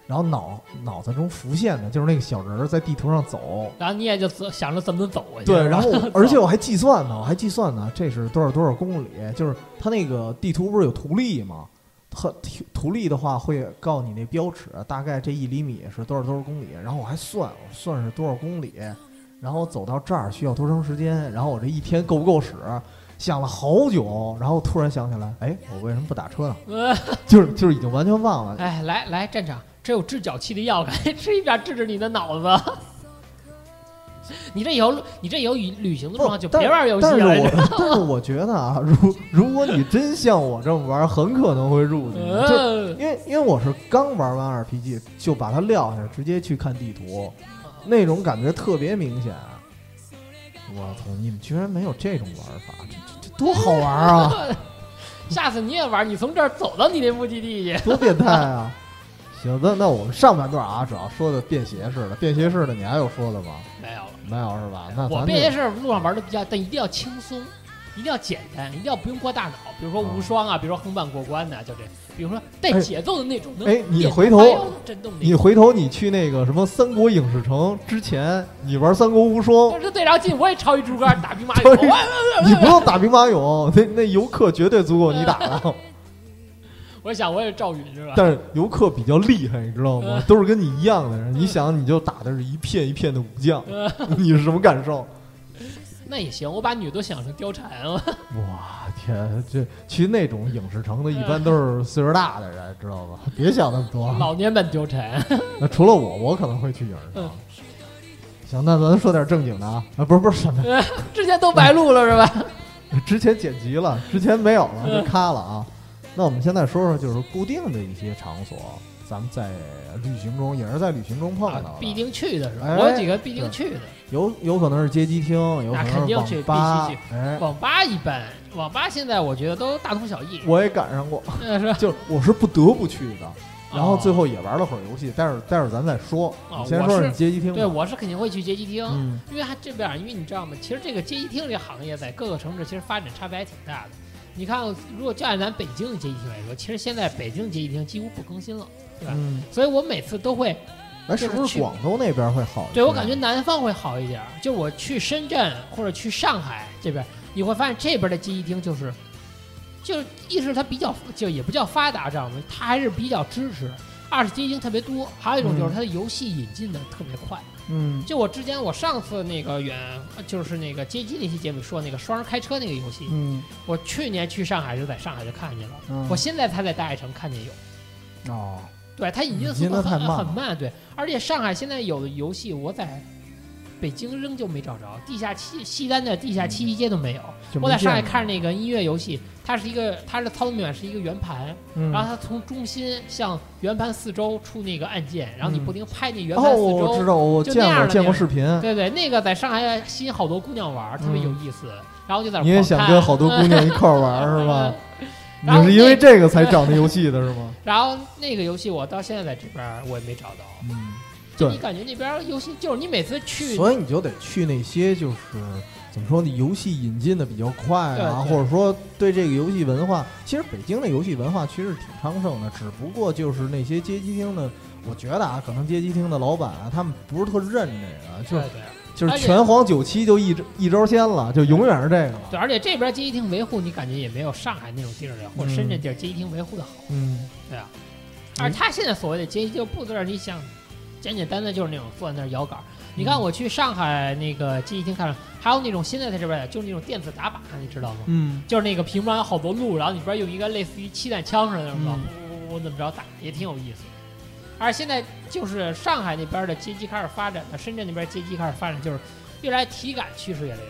然后脑脑子中浮现的就是那个小人儿在地图上走，然后你也就走想着怎么走过去。对，然后 而且我还计算呢，我还计算呢，这是多少多少公里？就是它那个地图不是有图例吗？它图图例的话会告诉你那标尺，大概这一厘米是多少多少公里。然后我还算，我算是多少公里，然后我走到这儿需要多长时间，然后我这一天够不够使？想了好久，然后突然想起来，哎，我为什么不打车呢？呃，就是就是已经完全忘了。哎，来来，站长，这有治脚气的药，赶紧 吃一点治治你的脑子。你这以后，你这以后旅旅行的路上就别玩游戏但是了。我但是我觉得啊，如如果你真像我这么玩，很可能会入局。这呃，因为因为我是刚玩完 RPG 就把它撂下，直接去看地图，那种感觉特别明显。我操！你们居然没有这种玩法，这这这多好玩啊！下次你也玩，你从这儿走到你那目的地去。多变态啊！行，那那我们上半段啊，主要说的便携式的，便携式的你还有说的吗？没有了，没有是吧？那我便携式路上玩的比较，但一定要轻松，一定要简单，一定要不用过大脑。比如说无双啊，比如说横版过关的，就这。比如说带哎节奏的那种，能哎你回头你回头你去那个什么三国影视城之前，你玩三国无双，这队长进我也超一竹竿打兵马 俑，你不用打兵马俑，那那游客绝对足够你打的。我想我也是赵云是吧？但是游客比较厉害，你知道吗嗯？都是跟你一样的人。你想，你就打的是一片一片的武将，呃 你是什么感受？那也行，我把女的都想成貂蝉了。哇天，这其实那种影视城的，一般都是岁数大的人，知道吧？别想那么多。老年版貂蝉，那除了我，我可能会去影视城嗯。行，那咱说点正经的啊，啊，不是不是什么，之前都白录了是吧？之前剪辑了，之前没有了，嗯就咔了啊。那我们现在说说，就是固定的一些场所，咱们在旅行中也是在旅行中碰到的，啊必定去的是吧？哎我有几个必定去的。有有可能是街机厅，有可那能是肯定去网吧网吧一般，网吧现在我觉得都大同小异。我也赶上过，呃是吧？就是我是不得不去的，然后最哦后也玩了会儿游戏，待会儿待会儿咱再说。哦你先说说你街机厅吧。对，我是肯定会去街机厅，嗯因为它这边，因为你知道吗？其实这个街机厅这个行业在各个城市其实发展差别还挺大的。你看，如果就按咱北京的街机厅来说，其实现在北京的街机厅几乎不更新了，对吧？嗯，所以我每次都会，哎，是不是广东那边会好一点？对我感觉南方会好一点。就我去深圳或者去上海这边，你会发现这边的街机厅就是，就是一是它比较就也不叫发达，知道吗？它还是比较支持。二是街机厅特别多，还有一种就是它的游戏引进的特别快。嗯就我之前我上次那个远就是那个街机那期节目说那个双人开车那个游戏，嗯。我去年去上海就在上海就看见了，嗯，我现在才在大悦城看见有。哦，对，它已经速度很慢很慢，对，而且上海现在有的游戏我在北京仍旧没找着，地下七西单的地下七七街都没有。我在上海看那个音乐游戏，它是一个它的操作面板是一个圆盘，嗯然后它从中心向圆盘四周出那个按键，然后你嗯不停拍那圆盘哦，四周。我知道，我就见过见过视频。对对，那个在上海吸引好多姑娘玩，特别有意思。然后就在你也想跟好多姑娘一块玩儿是吧？你是因为这个才找那游戏的是吗？然后那个游戏我到现在在这边我也没找到。嗯，对就你感觉那边儿游戏就是你每次去，所以你就得去那些就是怎么说呢，游戏引进的比较快啊，或者说对这个游戏文化，其实北京的游戏文化其实挺昌盛的，只不过就是那些街机厅的，我觉得啊，可能街机厅的老板啊，他们不是特认这个，就是就是拳皇九七就一招一招鲜了，就永远是这个了。对，而且这边街机厅维护你感觉也没有上海那种地儿的或者深圳地儿街机厅维护的好。嗯，对啊，而他现在所谓的街机就不是你想简简单单就是那种坐在那儿摇杆儿。你看我去上海那个街机厅看，还有那种现在在这边的，就是那种电子打靶，你知道吗？嗯，就是那个屏幕上有好多路，然后里边有一个类似于气弹枪似的，是吧？嗯我我我怎么着打，也挺有意思。而现在就是上海那边的街机开始发展了，深圳那边街机开始发展，就是越来体感趋势越来越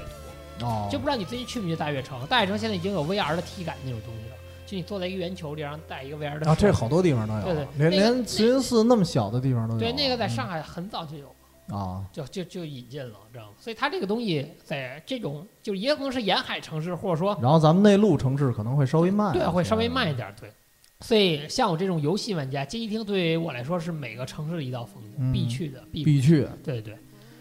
多。哦，就不知道你最近去没去大悦城？大悦城现在已经有 VR 的体感那种东西了，就你坐在一个圆球里，然后戴一个 VR 的啊，这手好多地方都有，对对连那个连慈云寺那么小的地方都有。对，那个在嗯上海很早就有，啊，就就就引进了，知道吗？所以它这个东西在这种就也可能是沿海城市，或者说然后咱们内陆城市可能会稍微慢对会稍微慢一点，对。所以像我这种游戏玩家，街机厅对于我来说是每个城市的一道风景，嗯必去的，必必去。对对。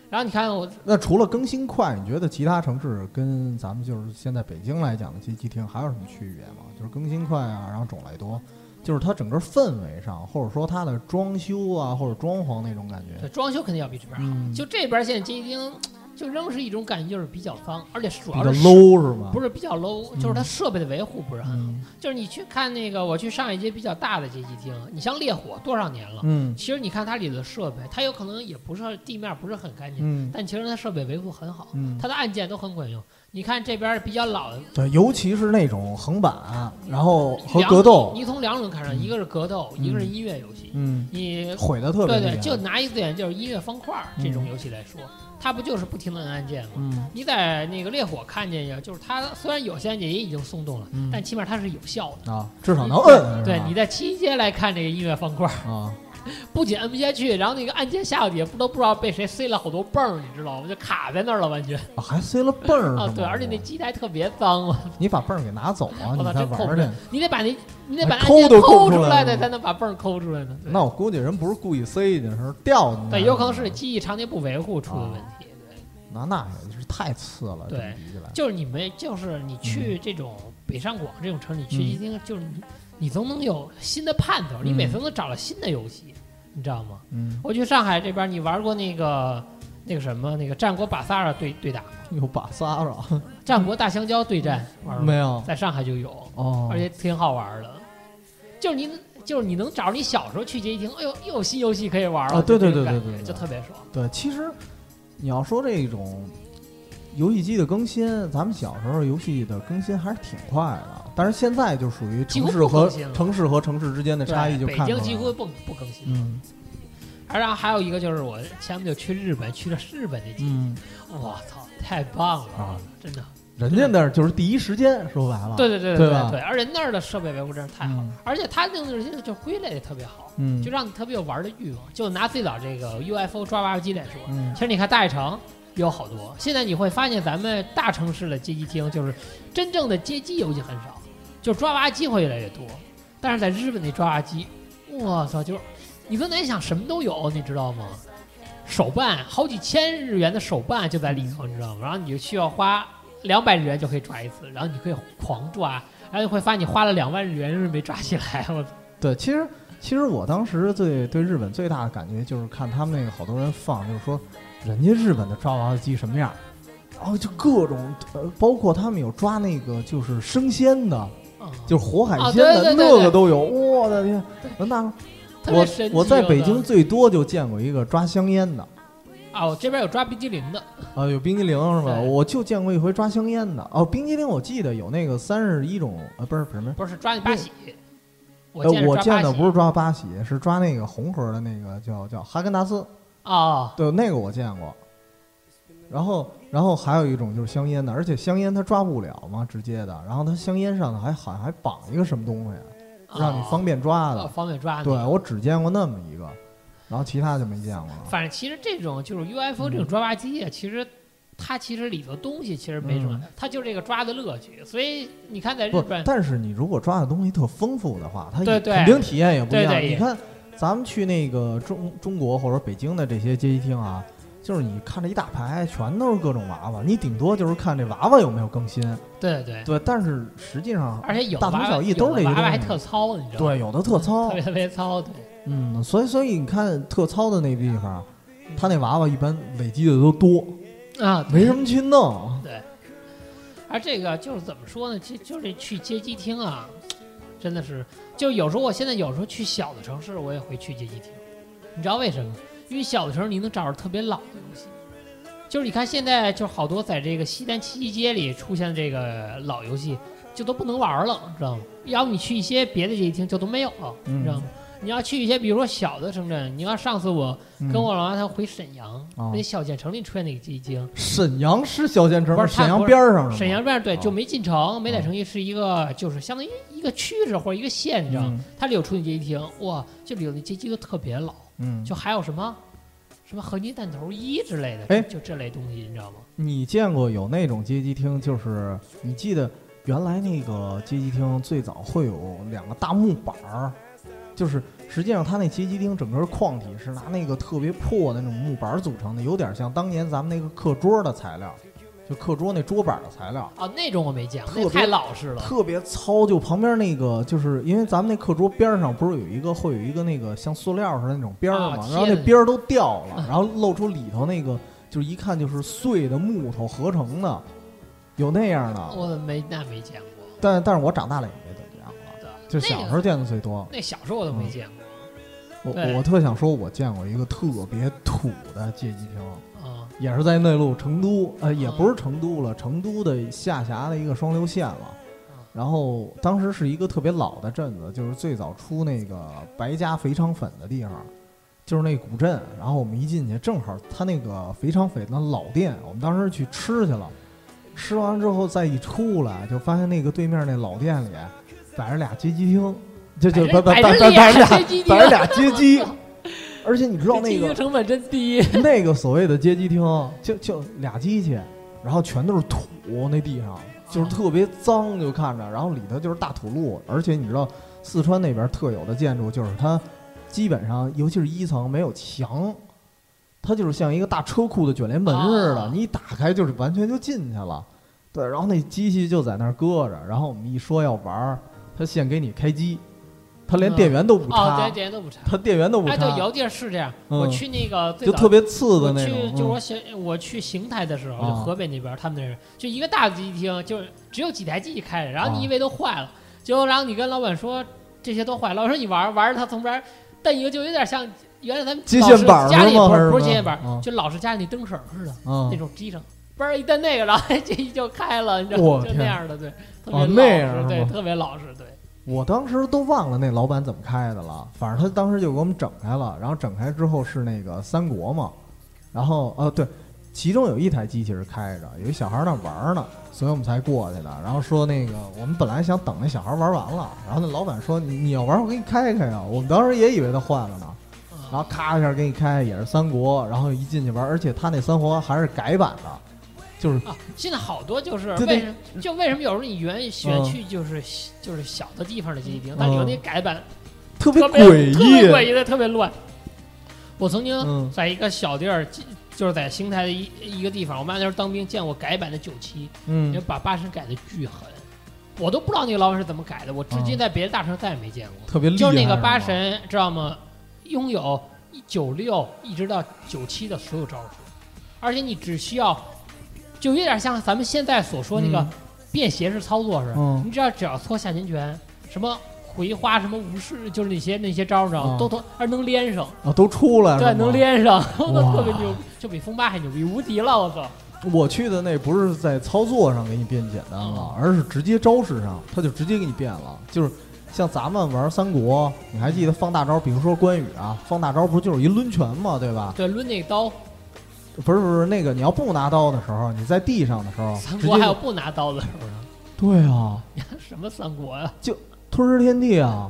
然后你看我那除了更新快，你觉得其他城市跟咱们就是现在北京来讲的街机厅还有什么区别吗？就是更新快啊，然后种类多，就是它整个氛围上，或者说它的装修啊，或者装潢那种感觉对，装修肯定要比这边好。嗯就这边现在街机厅，就仍是一种感觉，就是比较脏，而且主要是 low 是吗？不是比较 low，就是它设备的维护不是很好。嗯就是你去看那个，我去上一街比较大的街机厅，你像烈火多少年了？嗯其实你看它里的设备，它有可能也不是地面不是很干净，嗯但其实它设备维护很好，嗯它的按键都很管用。你看这边比较老的对，尤其是那种横版，然后和格斗，你从两种看上，一个是格斗，一个是音乐游戏。嗯，你毁的特别。对对，就拿一个点就是音乐方块儿这种游戏来说，它不就是不停的摁按键吗？嗯你在那个烈火看见呀，就是它虽然有些按键也已经松动了，嗯但起码它是有效的。啊，至少能摁。对，你在七阶来看这个音乐方块，啊，不仅摁不下去，然后那个按键下底下不都不知道被谁塞了好多泵儿，你知道吗？就卡在那儿了，完全啊还塞了泵儿，啊对，而且那机台特别脏啊，你把泵儿给拿走啊，我你操，再玩儿去真抠不出来。，你得把那你得把那抠抠出出来了的，才能把泵儿抠出来呢。那我估计人不是故意塞进去，是掉进去。对，有可能是机器常年不维护出的问题。对。那那也是太次了，对比起来。就是你们，就是你嗯去这种北上广这种城，你去一定，就是你，你总能有新的盼头，你嗯每次都能找到新的游戏，你知道吗？嗯，我去上海这边，你玩过那个那个什么那个战国巴萨尔对对打吗？有把萨尔战国大香蕉对战玩过？没有？在上海就有，哦，而且挺好玩的。就是你，就是你能找着你小时候去街机厅，哎呦，又有新游戏可以玩了，对对对对对就特别爽。对，其实你要说这种游戏机的更新，咱们小时候游戏的更新还是挺快的，但是现在就属于城市和城市和城市之间的差异就对，看。北京几乎不不更新。嗯然后还有一个就是我前不久去日本，去了日本那街，嗯，我操，太棒了啊！真的。人家那儿就是第一时间，说白了，对对对对对对，而人那儿的设备维护真是太好，嗯而且他那种东西就归类也特别好，嗯，就让你特别有玩的欲望。就拿最早这个 UFO 抓娃娃机来说，嗯其实你看大悦城有好多，现在你会发现咱们大城市的街机厅就是真正的街机游戏很少，就抓娃娃机会越来越多。但是在日本那抓娃娃机，我操，就是你都难想什么都有，你知道吗？手办好几千日元的手办就在里头，你知道吗？然后你就需要花两百日元就可以抓一次，然后你可以狂抓，然后你会发现你花了两万日元是没抓起来。我对，其实其实我当时最对日本最大的感觉就是看他们那个好多人放，就是说人家日本的抓娃娃机什么样，然后就各种呃，包括他们有抓那个就是生鲜的，嗯就是活海啊鲜的，那个都有，我的天！那我我在北京最多就见过一个抓香烟的。啊，我这边有抓冰激凌的，啊，有冰激凌是吧？对我就见过一回抓香烟的。哦，冰激凌我记得有那个三十一种，呃，不是不是什么，不是抓那八喜。我呃，见我见的不是抓八喜，是抓那个红盒的那个叫叫哈根达斯。啊，对，那个我见过。然后，然后还有一种就是香烟的，而且香烟它抓不了嘛，直接的。然后它香烟上头还好像还绑一个什么东西，让你方便抓哦的。方便抓那个。对我只见过那么一个，然后其他就没见过了。反正其实这种就是 UFO 嗯这种抓娃机啊，其实它其实里头东西其实没什么嗯，它就是这个抓的乐趣。所以你看在日不本，，但是你如果抓的东西特丰富的话，它肯定体验也不一样。你看，咱们去那个中中国或者北京的这些街机厅啊，就是你看这一大排全都是各种娃娃，你顶多就是看这娃娃有没有更新。对对，对，但是实际上，而且有大同娃娃小异都是有的娃娃还特糙，你知道吗？对，有的特糙 特别，特别糙，对。嗯，所以所以你看特操的那地方，他那娃娃一般累积的都多，啊，没什么去弄。对。而这个就是怎么说呢？其实就是去街机厅啊，真的是，就有时候我现在有时候去小的城市，我也会去街机厅。你知道为什么？因为小的时候你能找着特别老的游戏，就是你看现在就好多在这个西单七七街里出现的这个老游戏，就都不能玩了，知道吗？要不你去一些别的街机厅就都没有了，知道吗？你要去一些比如说小的城镇，你要上次我嗯。跟我老妈她回沈阳，哦。那小县城里出现那个街机厅，沈阳是小县城吗，不是它沈阳边儿上是吗？沈阳这边对哦。就没进城，没在城里是一个就是相当于一个区市或者一个县，你知道吗？嗯。它里有出现街机厅，哇，这里有那街机都特别老，嗯，就还有什么？什么合金弹头一之类的，哎。就这类东西，你知道吗？你见过有那种街机厅，就是你记得原来那个街机厅最早会有两个大木板儿，就是实际上它那街机厅整个框体是拿那个特别破的那种木板儿组成的，有点像当年咱们那个课桌的材料，就课桌那桌板的材料。啊，那种我没见过，特别那太老实了。特别糙，就旁边那个，就是因为咱们那课桌边上不是有一个会有一个那个像塑料似的那种边儿啊吗？然后那边儿都掉了，然后露出里头那个，就是一看就是碎的木头合成的，有那样的。我没那没见过？但但是我长大了就小时候见的最多。那小时候我都没嗯见过。我我特想说，我见过一个特别土的街机厅，啊也是在内陆成都，呃，也嗯不是成都了，成都的下辖的一个双流县了。然后当时是一个特别老的镇子，就是最早出那个白家肥肠粉的地方，就是那古镇。然后我们一进去，正好他那个肥肠粉的老店，我们当时去吃去了。吃完之后再一出来，就发现那个对面那老店里摆着俩街机厅，就就摆摆摆摆俩街机摆着俩街机，而且你知道那个成本真低。那个所谓的街机厅，就就俩机器，然后全都是土，那地上就是特别脏，就看着，然后里头就是大土路，而且你知道四川那边特有的建筑就是它基本上，尤其是一层没有墙，它就是像一个大车库的卷帘门似的，啊你一打开就是完全就进去了。对，然后那机器就在那儿搁着，然后我们一说要玩儿，他先给你开机，他连嗯电源都不哦，插电源都不插。他电源都不插哎，插，对，有地儿是这样。嗯我去那个最早就特别次的那种。嗯就是我小我去邢台的时候，就啊河北那边儿，他们那儿就一个大机厅，就是只有几台机器开着，然后啊你以为都坏了，结果然后你跟老板说这些都坏了，老板说你玩玩，他从边儿蹬一个，就有点像原来咱们接老式线板家里不是不是接线板就老式家里那灯绳似的嗯那种机上，嘣一蹬那个，然后 这一就开了，你知道吗？就那样的，对，特别哦老实，对，特别老实，对。我当时都忘了那老板怎么开的了，反正他当时就给我们整开了，然后整开之后是那个三国嘛，然后呃对，其中有一台机器是开着，有一小孩儿那玩呢，所以我们才过去的。然后说那个我们本来想等那小孩儿玩完了，然后那老板说你你要玩我给你开开啊，我们当时也以为他换了呢，然后咔一下给你开，也是三国，然后一进去玩儿，而且他那三国还是改版的，就是啊，现在好多就是为什么就为什么有时候你原选嗯去就是就是小的地方的街机厅，但里头那改版特别特别诡特别诡异，的，特别乱。我曾经嗯在一个小地儿，就是在邢台的一一个地方，我妈那时候当兵，见过改版的九七，嗯也把八神改的巨狠，我都不知道那个老板是怎么改的，我至今嗯在别的大城再也没见过。特别厉害，就是那个八神，知道吗？拥有九六一直到九七的所有招数，而且你只需要，就有点像咱们现在所说那个嗯便携式操作似的，嗯你只要只要搓下拳拳，什么回花，什么无视，就是那些那些招儿，你知道吗？嗯都都而能连上，啊都出来了，对，能连上，特别牛，就比风八还牛逼，无敌了，我操！我去的那不是在操作上给你变简单了，而是直接招式上，他就直接给你变了。就是像咱们玩三国，你还记得放大招？比如说关羽啊，放大招不就是一抡拳嘛，对吧？对，抡那刀，不是不是，那个你要不拿刀的时候，你在地上的时候，三国还有不拿刀的时候呢？对啊，什么三国呀？就吞食天地啊，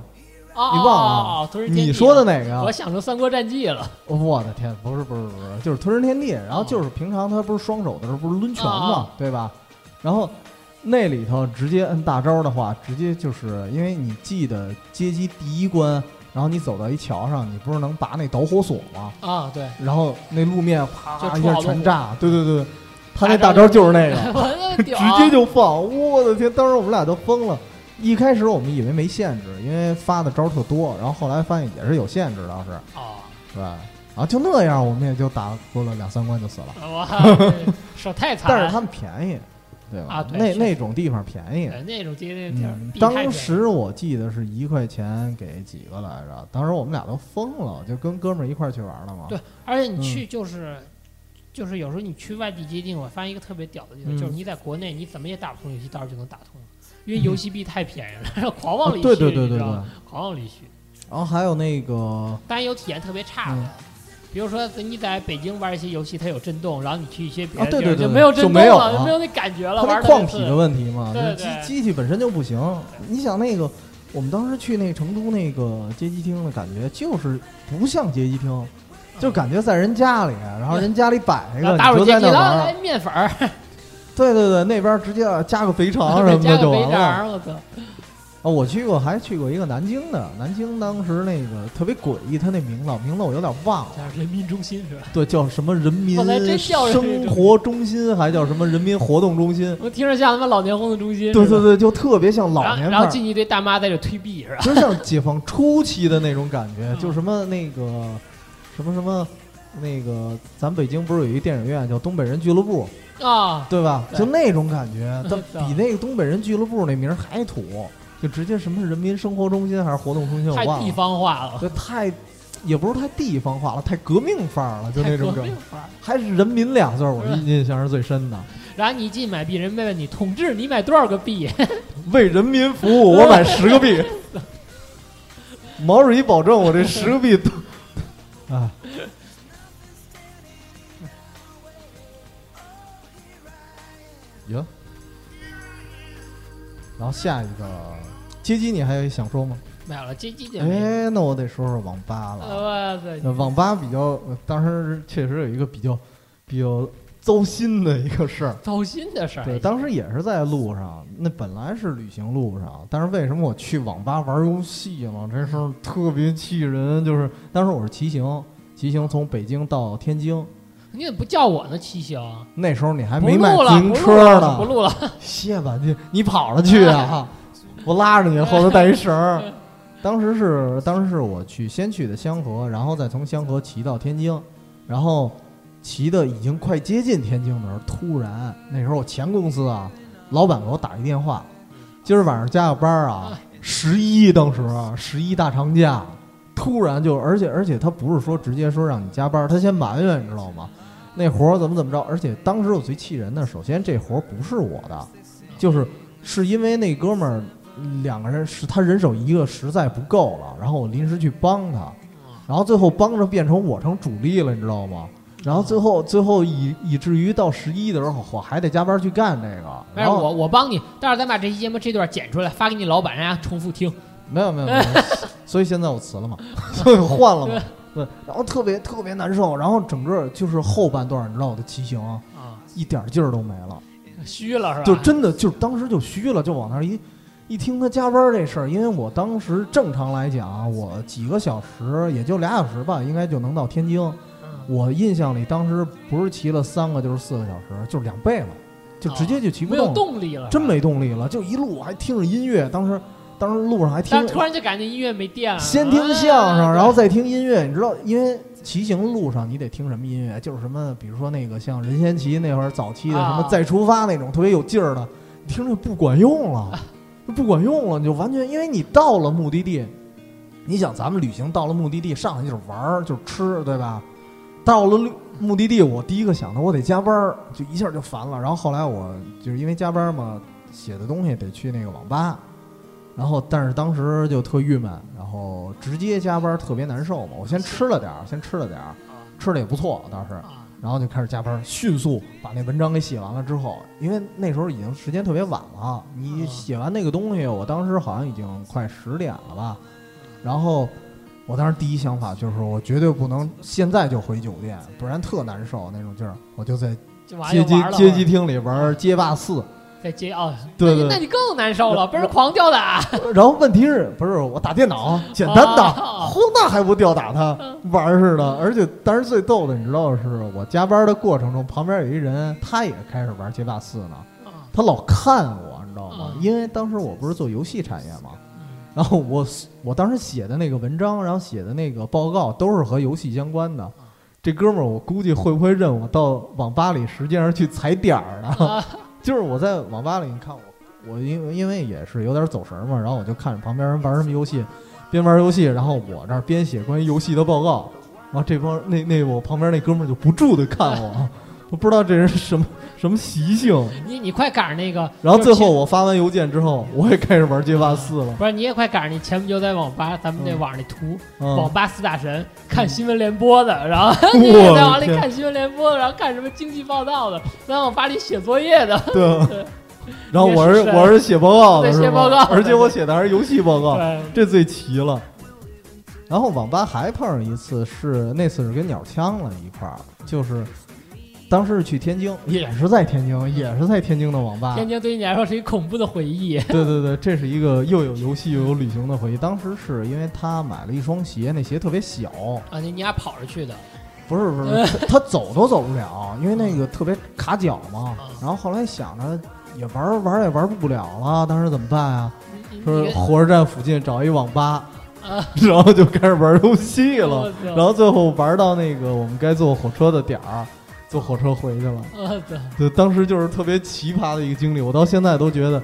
啊，你忘了你说的哪个我？想成《三国战记》了。我的天，不是不是不是，就是吞食天地。然后就是平常他不是双手的时候不是抡拳嘛啊，对吧？然后那里头直接摁大招的话，直接就是因为你记得街机第一关，然后你走到一桥上，你不是能拔那导火索吗？啊，对，然后那路面啪一下全炸，对对对，他那大大招就是那个，直接就放，我的天！当时我们俩都疯了。一开始我们以为没限制，因为发的招特多，然后后来发现也是有限制，倒是啊！对吧？然后就那样，我们也就打过了两三关就死了。哇手太惨了。但是他们便宜，对吧？那啊对是那种地方便宜。对那种街那地儿嗯，比太便宜当时我记得是一块钱给几个来着，当时我们俩都疯了，就跟哥们儿一块儿去玩了嘛。对而且你嗯去就是。就是有时候你去外地接近，我发现一个特别屌的地方，嗯就是你在国内你怎么也打不通游戏，到时候就能打通，因为游戏币太便宜了，然 后狂往里续，啊对对对狂往里续。然后还有那个，当然有体验特别差的嗯，比如说你在北京玩一些游戏，它有震动，然后你去一些别的啊对对对就没有震动了，就没有那感觉了，它那矿体的问题嘛，机机器本身就不行。你想那个，我们当时去那成都那个街机厅的感觉，就是不像街机厅，就感觉在人家里，然后人家里摆一个，就在那玩。来面粉儿，对对对，那边直接加个肥肠什么的 就完了。肥肠儿，我操！啊，我去过，还去过一个南京的，南京当时那个特别诡异，他那名字名字我有点忘了，叫人民中心是吧？对，叫什么人民生活中心，还叫什么人民活动中心？我听着像他妈老年活动中心，对对对，就特别像老年然后进去一堆大妈在这推币是吧？就像解放初期的那种感觉，嗯就什么那个什么什么。那个，咱北京不是有一电影院叫东北人俱乐部，啊，对吧？对就那种感觉，它对比那个东北人俱乐部那名还土，就直接什么人民生活中心还是活动中心，我太地忘了。方化了。这太也不是太地方化了，太革命范儿了，就那种太革命范儿还是人民俩字儿，我印印象是最深的。然后你一进买币，人家问你统治，你买多少个币？为人民服务，我买十个币。毛主席保证我这十个币都 啊。哟，然后下一个街机，你还有想说吗？买了街机就。哎，那我得说说网吧了。哇塞！呃网吧比较，呃当时确实有一个比较比较糟心的一个事儿。糟心的事儿。对，当时也是在路上，那本来是旅行路上，但是为什么我去网吧玩游戏了？这事儿特别气人。就是当时我是骑行，骑行从北京到天津，你怎么不叫我呢？骑行那时候你还没买自行不录车了，不呢。录了。歇吧，你你跑着去啊！我拉着你，后头带一绳儿。当时是当时是我去先去的香河，然后再从香河骑到天津，然后骑的已经快接近天津的时候，突然那时候我前公司啊，老板给我打一电话，今儿晚上加个班儿啊，十一当时啊十一大长假，突然就而且而且他不是说直接说让你加班儿，他先埋怨你知道吗？那活儿怎么怎么着？而且当时我最气人的，首先这活儿不是我的，就是是因为那哥们儿两个人是他人手一个实在不够了，然后我临时去帮他，然后最后帮着变成我成主力了，你知道吗？然后最后最后以以至于到十一的时候，我还得加班去干这个。然后我我帮你，待会儿咱把这期节目这段剪出来，发给你老板，让他重复听。没有没有没有，所以现在我辞了嘛，所 以换了嘛。对，然后特别特别难受，然后整个就是后半段，你知道我的骑行一点劲儿都没了。虚了是吧？就真的就当时就虚了，就往那儿一一听他加班这事儿，因为我当时正常来讲，我几个小时也就俩小时吧，应该就能到天津。嗯我印象里当时不是骑了三个就是四个小时，就是两倍了，就直接就骑不没有动力了，真没动力了，就一路还听着音乐，当时当时路上还听突然就感觉音乐没电了，先听相声，啊然后再听音乐。你知道，因为骑行路上你得听什么音乐？就是什么，比如说那个像任贤齐那会儿早期的什么啊再出发那种特别有劲儿的，你听着不管用了，不管用了，你就完全因为你到了目的地，你想咱们旅行到了目的地，上来就是玩儿，就是吃，对吧？到了目的地，我第一个想的我得加班儿，就一下就烦了。然后后来我就是因为加班嘛，写的东西得去那个网吧，然后但是当时就特郁闷，然后直接加班特别难受嘛。我先吃了点儿，先吃了点儿，吃的也不错倒是，啊然后就开始加班，迅速把那文章给写完了之后，因为那时候已经时间特别晚了，你嗯写完那个东西，我当时好像已经快十点了吧，然后。我当时第一想法就是，我绝对不能现在就回酒店，不然特难受那种劲儿。我就在街机街机厅里玩街霸四，在街啊，对对那你更难受了，倍儿狂吊打，然后问题是不是我打电脑简单的，啊，那还不吊打他玩儿似的？而且当时最逗的，你知道是我加班的过程中，旁边有一人，他也开始玩街霸四呢，啊他老看我，你知道吗啊？因为当时我不是做游戏产业嘛，嗯然后我我当时写的那个文章，然后写的那个报告都是和游戏相关的。这哥们儿，我估计会不会认我到网吧里，实际上是去踩点儿的。就是我在网吧里，你看我，我因为因为也是有点走神嘛，然后我就看着旁边人玩什么游戏，边玩游戏，然后我这儿边写关于游戏的报告，然后这帮那那我旁边那哥们儿就不住的看我，我不知道这人是什么什么习性。你你快赶上那个，然后最后我发完邮件之后，我也开始玩街霸四了。不是你也快赶上你前不久在网吧，咱们那嗯网上那图，嗯网吧四大神看新闻联播的，然后 你也在网里看新闻联播，然后看什么经济报道的，在网吧里写作业的，对对。然后我是是我是写报告的，对写报告而且我写的还是游戏报告，这最齐了。然后网吧还碰上一次，是那次是跟鸟枪了一块儿，就是当时是去天津，也是在天津，也是在天津的网吧。天津对于你来说是一恐怖的回忆。对对对，这是一个又有游戏又有旅行的回忆。当时是因为他买了一双鞋，那鞋特别小，啊，你你俩跑着去的，不是不是，他 他走都走不了，因为那个特别卡脚嘛嗯。然后后来想着也玩玩也玩不了了，当时怎么办啊？说火车站附近找一网吧，啊，然后就开始玩游戏了然后最后玩到那个我们该坐火车的点儿，坐火车回去了。对，当时就是特别奇葩的一个经历，我到现在都觉得，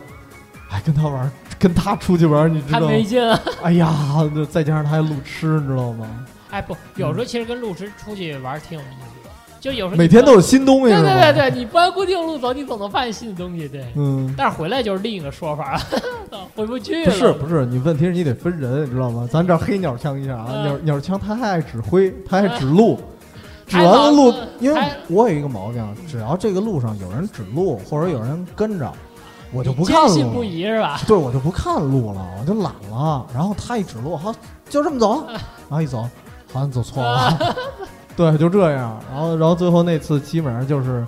哎，跟他玩，跟他出去玩，你知道吗？没劲了。哎呀，再加上他还路痴，你知道吗？哎不，有时候其实跟路痴出去玩挺有意思的，就有时候每天都有新东西对？对对对，你不按固定路走，你总能发现新的东西。对，嗯，但是回来就是另一个说法了，回不去了不。是不是，你问题是你得分人，你知道吗？咱这黑鸟枪一下啊，嗯鸟鸟枪他还爱指挥，他还指路，指完了路嗯，因为我有一个毛病，只要这个路上有人指路或者有人跟着，我就不看路了。不疑是吧？对，我就不看路了，我就懒了。然后他一指路，好，就这么走，然后一走，好像走错了。对，就这样。然后，然后最后那次基本上就是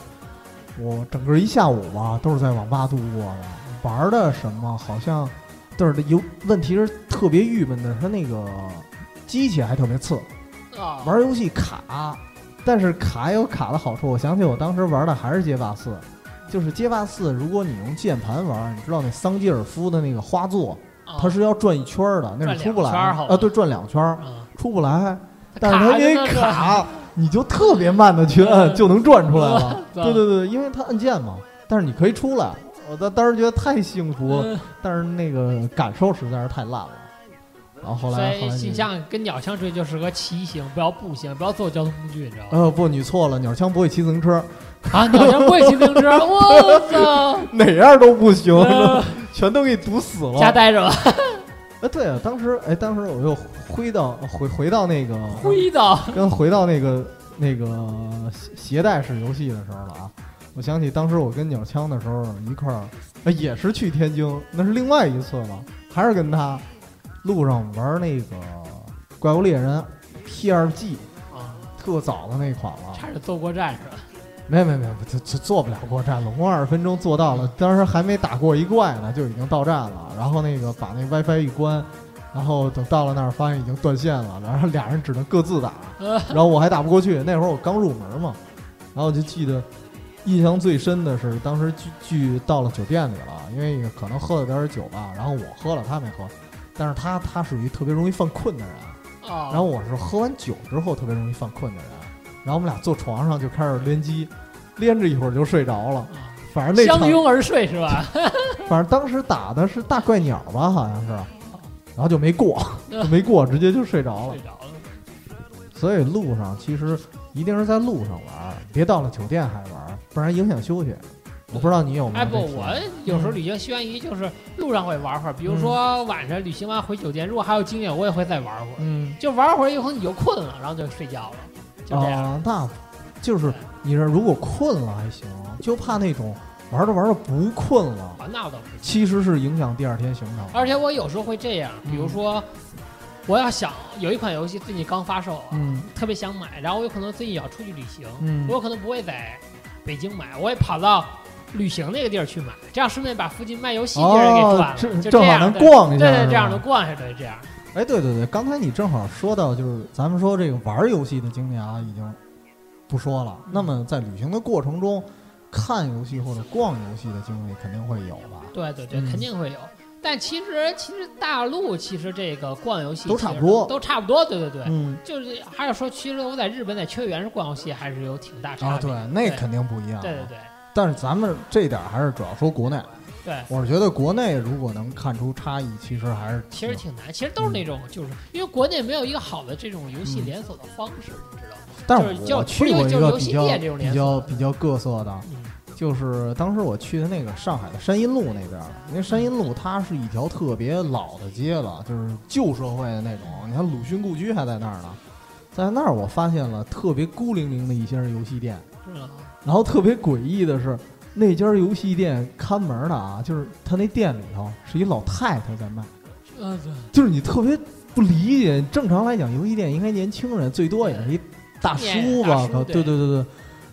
我整个一下午吧，都是在网吧度过的。玩的什么好像，但是有问题是特别郁闷的他那个机器还特别次，啊，玩游戏卡，但是卡有卡的好处。我想起我当时玩的还是街霸四，就是街霸四，如果你用键盘玩，你知道那桑吉尔夫的那个花座，啊它是要转一圈儿的，那是出不来啊，对，转两圈出不来。但是它因为着呢是吧卡，你就特别慢的去摁，就能转出来了。对对对，因为它按键嘛，但是你可以出来。我当当时觉得太幸福但是那个感受实在是太烂了。然后后所以来后来就你像跟鸟枪追就适合骑行，不要步行，不要坐交通工具，你知道吗？呃不，你错了，鸟枪不会骑自行车，啊，鸟枪不会骑自行车，我操！哪样都不行，呃全都给你堵死了。家待着吧，哎，对啊，当时哎，当时我又回到回回到那个灰的。刚回到那个那个携携带式游戏的时候了啊！我想起当时我跟鸟枪的时候一块儿，哎，也是去天津，那是另外一次了，还是跟他路上玩那个怪物猎人 P2G，啊，特早的那款了。差点坐过站是吧？没有没没，这这坐不了过站了，我二十分钟做到了，当时还没打过一怪呢，就已经到站了。然后那个把那 WiFi 一关，然后等到了那儿发现已经断线了，然后俩人只能各自打，呃 然后我还打不过去。那会儿我刚入门嘛，然后我就记得印象最深的是当时聚聚到了酒店里了，因为可能喝了点儿酒吧，然后我喝了，他没喝，但是他他属于特别容易犯困的人。啊，然后我是喝完酒之后特别容易犯困的人，然后我们俩坐床上就开始联机，连着一会儿就睡着了。啊反正那场，相拥而睡是吧？反正当时打的是大怪鸟吧，好像是，然后就没过，就没过，直接就睡着了睡。着了。所以路上其实一定是在路上玩，别到了酒店还玩，不然影响休息。我不知道你有没有哎不？我有时候旅行习惯于就是路上会玩会儿，比如说晚上旅行完回酒店，如果还有经验，我也会再玩会儿。嗯，就玩会儿以后你就困了，然后就睡觉了，就这样。啊，那就是你这如果困了还行，就怕那种玩着玩着不困了，啊，那倒不行。其实是影响第二天行程。而且我有时候会这样，比如嗯说，我要想有一款游戏最近刚发售，嗯特别想买，然后我有可能最近也要出去旅行，嗯我有可能不会在北京买，我也跑到旅行那个地儿去买，这样顺便把附近卖游戏的人给哦转了，正好能这样对逛一下，对对，是这样吧能逛下，对，这样。哎，对对对，刚才你正好说到，就是咱们说这个玩游戏的经历啊，已经不说了。那么在旅行的过程中，看游戏或者逛游戏的经历肯定会有吧？对对对，嗯肯定会有。但其实其实大陆其实这个逛游戏都差不多都差不多，对对对。嗯就是还是说，其实我在日本在秋叶原逛游戏还是有挺大差啊，别。对，那肯定不一样。对对对但是咱们这点儿还是主要说国内，对，我是觉得国内如果能看出差异，其实还是其实挺难，其实都是那种，就是因为国内没有一个好的这种游戏连锁的方式，你知道吗？但是我去过一个比较比较比较各色的，嗯，就是当时我去的那个上海的山阴路那边儿，因为山阴路它是一条特别老的街了，就是旧社会的那种。你看鲁迅故居还在那儿呢，在那儿我发现了特别孤零零的一些游戏店，是吗？然后特别诡异的是，那家游戏店看门的啊，就是他那店里头是一老太太在卖，就是你特别不理解。正常来讲，游戏店应该年轻人，最多也是一大叔吧？对对对对对，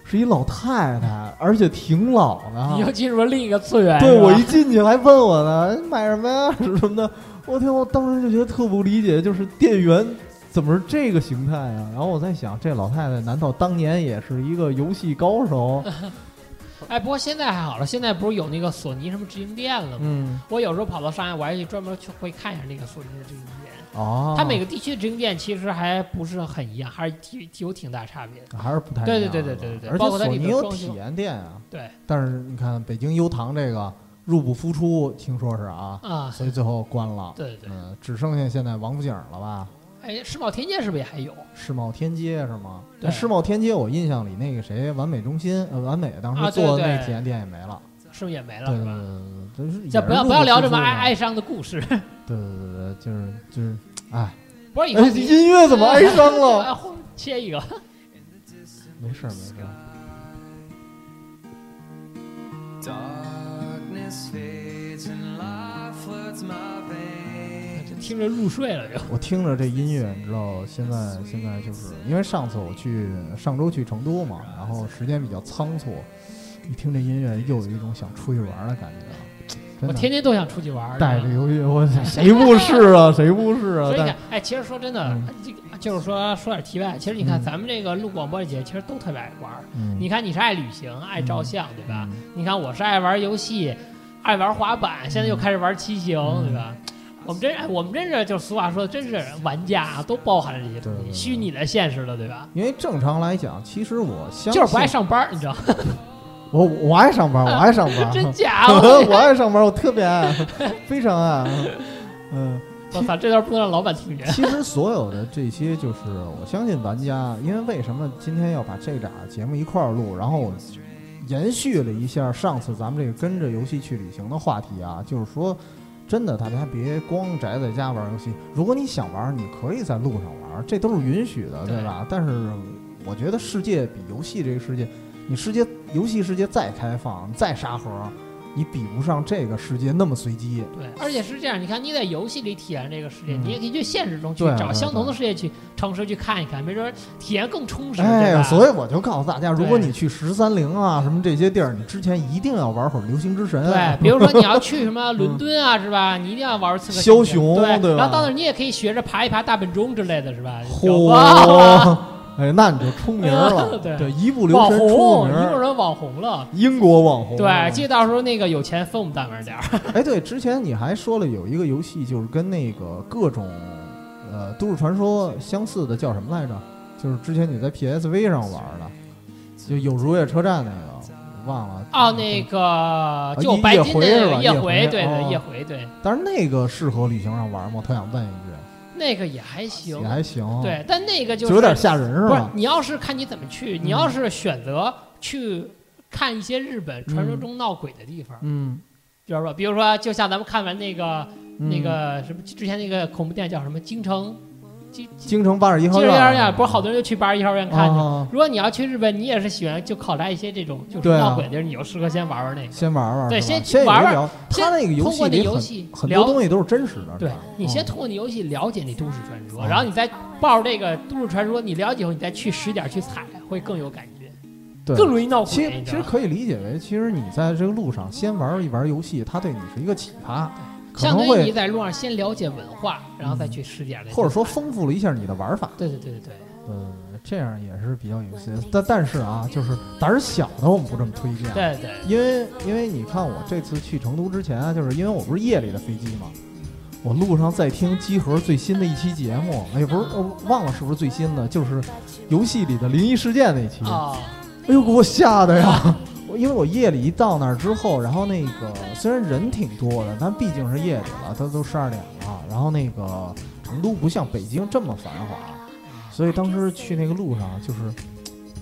是一老太太，而且挺老的啊。你又进入了另一个次元。对我一进去还问我呢，买什么呀 什么的。我天，我当时就觉得特不理解，就是店员怎么是这个形态啊？然后我在想，这老太太难道当年也是一个游戏高手？哎，不过现在还好了，现在不是有那个索尼什么直营店了吗？嗯，我有时候跑到上海，我还去专门去会看一下那个索尼的直营店。哦，它每个地区的直营店其实还不是很一样，还是挺有挺大差别的。还是不太一对样对对对对对而且索尼有体验店啊。对但是你看北京优唐这个入不敷出，听说是啊，啊，所以最后关了。对对对，嗯，只剩下现在王府井了吧？哎，世贸天阶是不是也还有？世贸天阶是吗？对那世贸天阶，我印象里那个谁，完美中心，呃，完美当时做的那体验店也没了。是不是也没了？对对？对对对，这不要不要聊这么哀哀伤的故事。对对对对，就是就是，哎，不是以后哎，音乐怎么哀伤了？哎切一个，没事儿没事儿。Darkness fades and light floods my 听着入睡了就。我听着这音乐，你知道，现在现在就是因为上次我去上周去成都嘛，然后时间比较仓促，一听这音乐又有一种想出去玩的感觉。我天天都想出去玩。带着游戏，我谁不是啊？谁不是啊？所以你看，哎，其实说真的就是说说点题外，其实你看嗯咱们这个录广播的姐，其实都特别爱玩。嗯你看你是爱旅行、爱照相，对吧？嗯你看我是爱玩游戏、爱玩滑板，现在又开始玩骑行，嗯对吧？我们真哎我们真是就俗话说，真是玩家啊，都包含着这些东西，虚拟的、现实的，对吧？因为正常来讲，其实我相信就是不爱上班，你知道？我我爱上班，我爱上班，真假？我我爱上班，我特别爱，非常爱。嗯，我操，这段不能让老板听见。其实所有的这些，就是我相信玩家，因为为什么今天要把这俩节目一块儿录，然后我延续了一下上次咱们这个跟着游戏去旅行的话题啊，就是说，真的大家别光宅在家玩游戏，如果你想玩，你可以在路上玩，这都是允许的，对吧？但是我觉得世界比游戏这个世界，你世界游戏世界再开放，再沙盒。你比不上这个世界那么随机，对，而且是这样，你看你在游戏里体验这个世界，嗯你也可以去现实中去找相同的世界去尝试去看一看，没准儿体验更充实，哎？所以我就告诉大家，如果你去十三陵啊什么这些地儿，你之前一定要玩会儿流星之神。对，比如说你要去什么 伦敦啊，是吧？你一定要玩刺客枭雄对，对然后到那儿你也可以学着爬一爬大本钟之类的，是吧？嚯，哎，那你就出名了。对一不留网神出红，名儿，一个人网红了。英国网红。对，记得到时候那个有钱分我们单位点儿。哎，对，之前你还说了有一个游戏，就是跟那个各种呃都市传说相似的，叫什么来着？就是之前你在 PSV 上玩的，就有如月车站那个，忘了。哦，那个就白金的夜那个夜回，对对，哦夜回对，但是那个适合旅行上玩吗？我特想问一句，那个也还行也，还行。，对，但那个就就是有点吓人是不是吧？你要是看你怎么去，你要是选择去看一些日本传说中闹鬼的地方，嗯，知道吧？比如说，就像咱们看完那个嗯那个什么之前那个恐怖电影叫什么《京城京京城八十一号京城院不是好多人就去八十一号院看去。啊如果你要去日本，你也是喜欢就考察一些这种就是闹鬼的地儿，你就适合先玩玩那个。先玩玩，对先玩玩他那个游戏里很游戏很多东西都是真实的，对你先嗯通过那游戏了解那都市传说，哦然后你再抱着这个都市传说，你了解后，你再去实点去踩，会更有感觉，对更容易闹鬼。其实其实可以理解为，其实你在这个路上先玩一玩游戏，它对你是一个启发，可能相当于你在路上先了解文化，然后再去试点儿那些或者说丰富了一下你的玩法。对对对对对，呃，这样也是比较有意思。但但是啊，就是胆儿小的我们不这么推荐，对对，因为因为你看我这次去成都之前啊，就是因为我不是夜里的飞机嘛，我路上在听机核最新的一期节目，哎，不是，我忘了是不是最新的，就是游戏里的灵异事件那期。啊，哎呦，给我吓的呀！我因为我夜里一到那儿之后，然后那个虽然人挺多的，但毕竟是夜里了，它都十二点了。然后那个成都不像北京这么繁华，所以当时去那个路上就是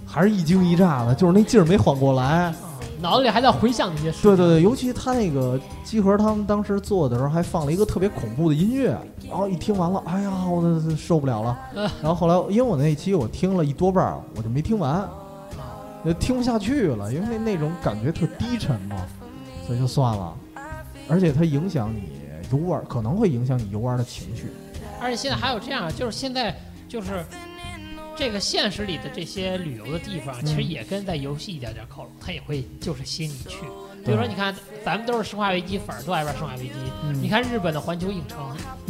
还是一惊一乍的，就是那劲儿没缓过来。脑子里还在回想那些事。对对对，尤其他那个集合，他们当时做的时候还放了一个特别恐怖的音乐，然后一听完了，哎呀，我这受不了了。然后后来，因为我那一期我听了一多半，我就没听完，就听不下去了，因为那那种感觉特低沉嘛，所以就算了。而且它影响你游玩，可能会影响你游玩的情绪。而且现在还有这样，就是现在就是这个现实里的这些旅游的地方，其实嗯也跟在游戏一点点靠拢，它也会就是吸引你去。比如说，你看咱们都是《生化危机》粉儿，都爱玩《生化危机》。嗯你看日本的环球影城，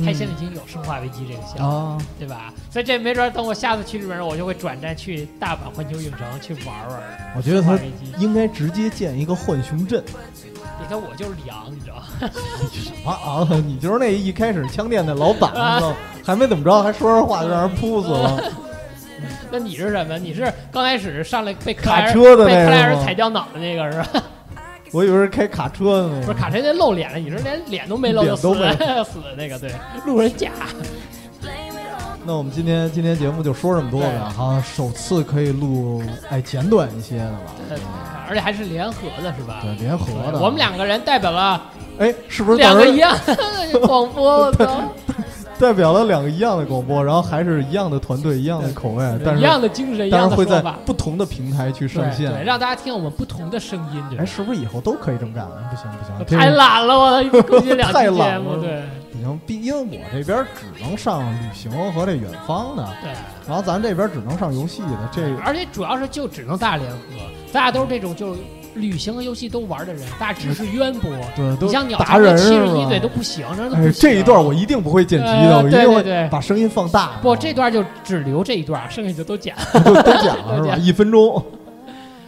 它现在已经有《生化危机》这个项目，啊，对吧？所以这没准儿等我下次去日本，我就会转战去大阪环球影城去玩玩。我觉得它应该直接建一个浣熊镇。你看我就是里昂，你知道吗？什么啊？你就是那一开始枪店的老板，你知道还没怎么着，还说着话就让人扑死了。那你是什么？你是刚开始上来被克卡车的被克莱尔踩掉脑的那个是吧？我以为是开卡车的那个。不是卡车那露脸了，你是连脸都没露脸就死都没了 死的那个，对，路人甲。那我们今天今天节目就说这么多对吧。哈，首次可以录哎简短一些的吧？呃而且还是联合的，是吧？对，联合的。我们两个人代表了哎，是不是两个一样广播？代表了两个一样的广播，然后还是一样的团队，一样的口味，但是一样的精神，一样的说法，不同的平台去上对对，线。让大家听我们不同的声音。哎，是不是以后都可以这么干了？不行不行，太懒了，我更新两期 太节懒目，了对不行，毕因为我这边只能上旅行和这远方的，对。然后咱这边只能上游戏的，这而且主要是就只能咱俩联合，咱俩都是这种就是旅行和游戏都玩的人，大家知识渊博。对都你像鸟达人七十一队都不行，这都不哎，这一段我一定不会剪辑的，呃我一定会把声音放大。不，这段就只留这一段，剩下就都剪。了都剪了 是吧？一分钟，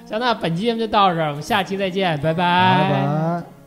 行，那本期节目就到这儿，我们下期再见，拜拜拜。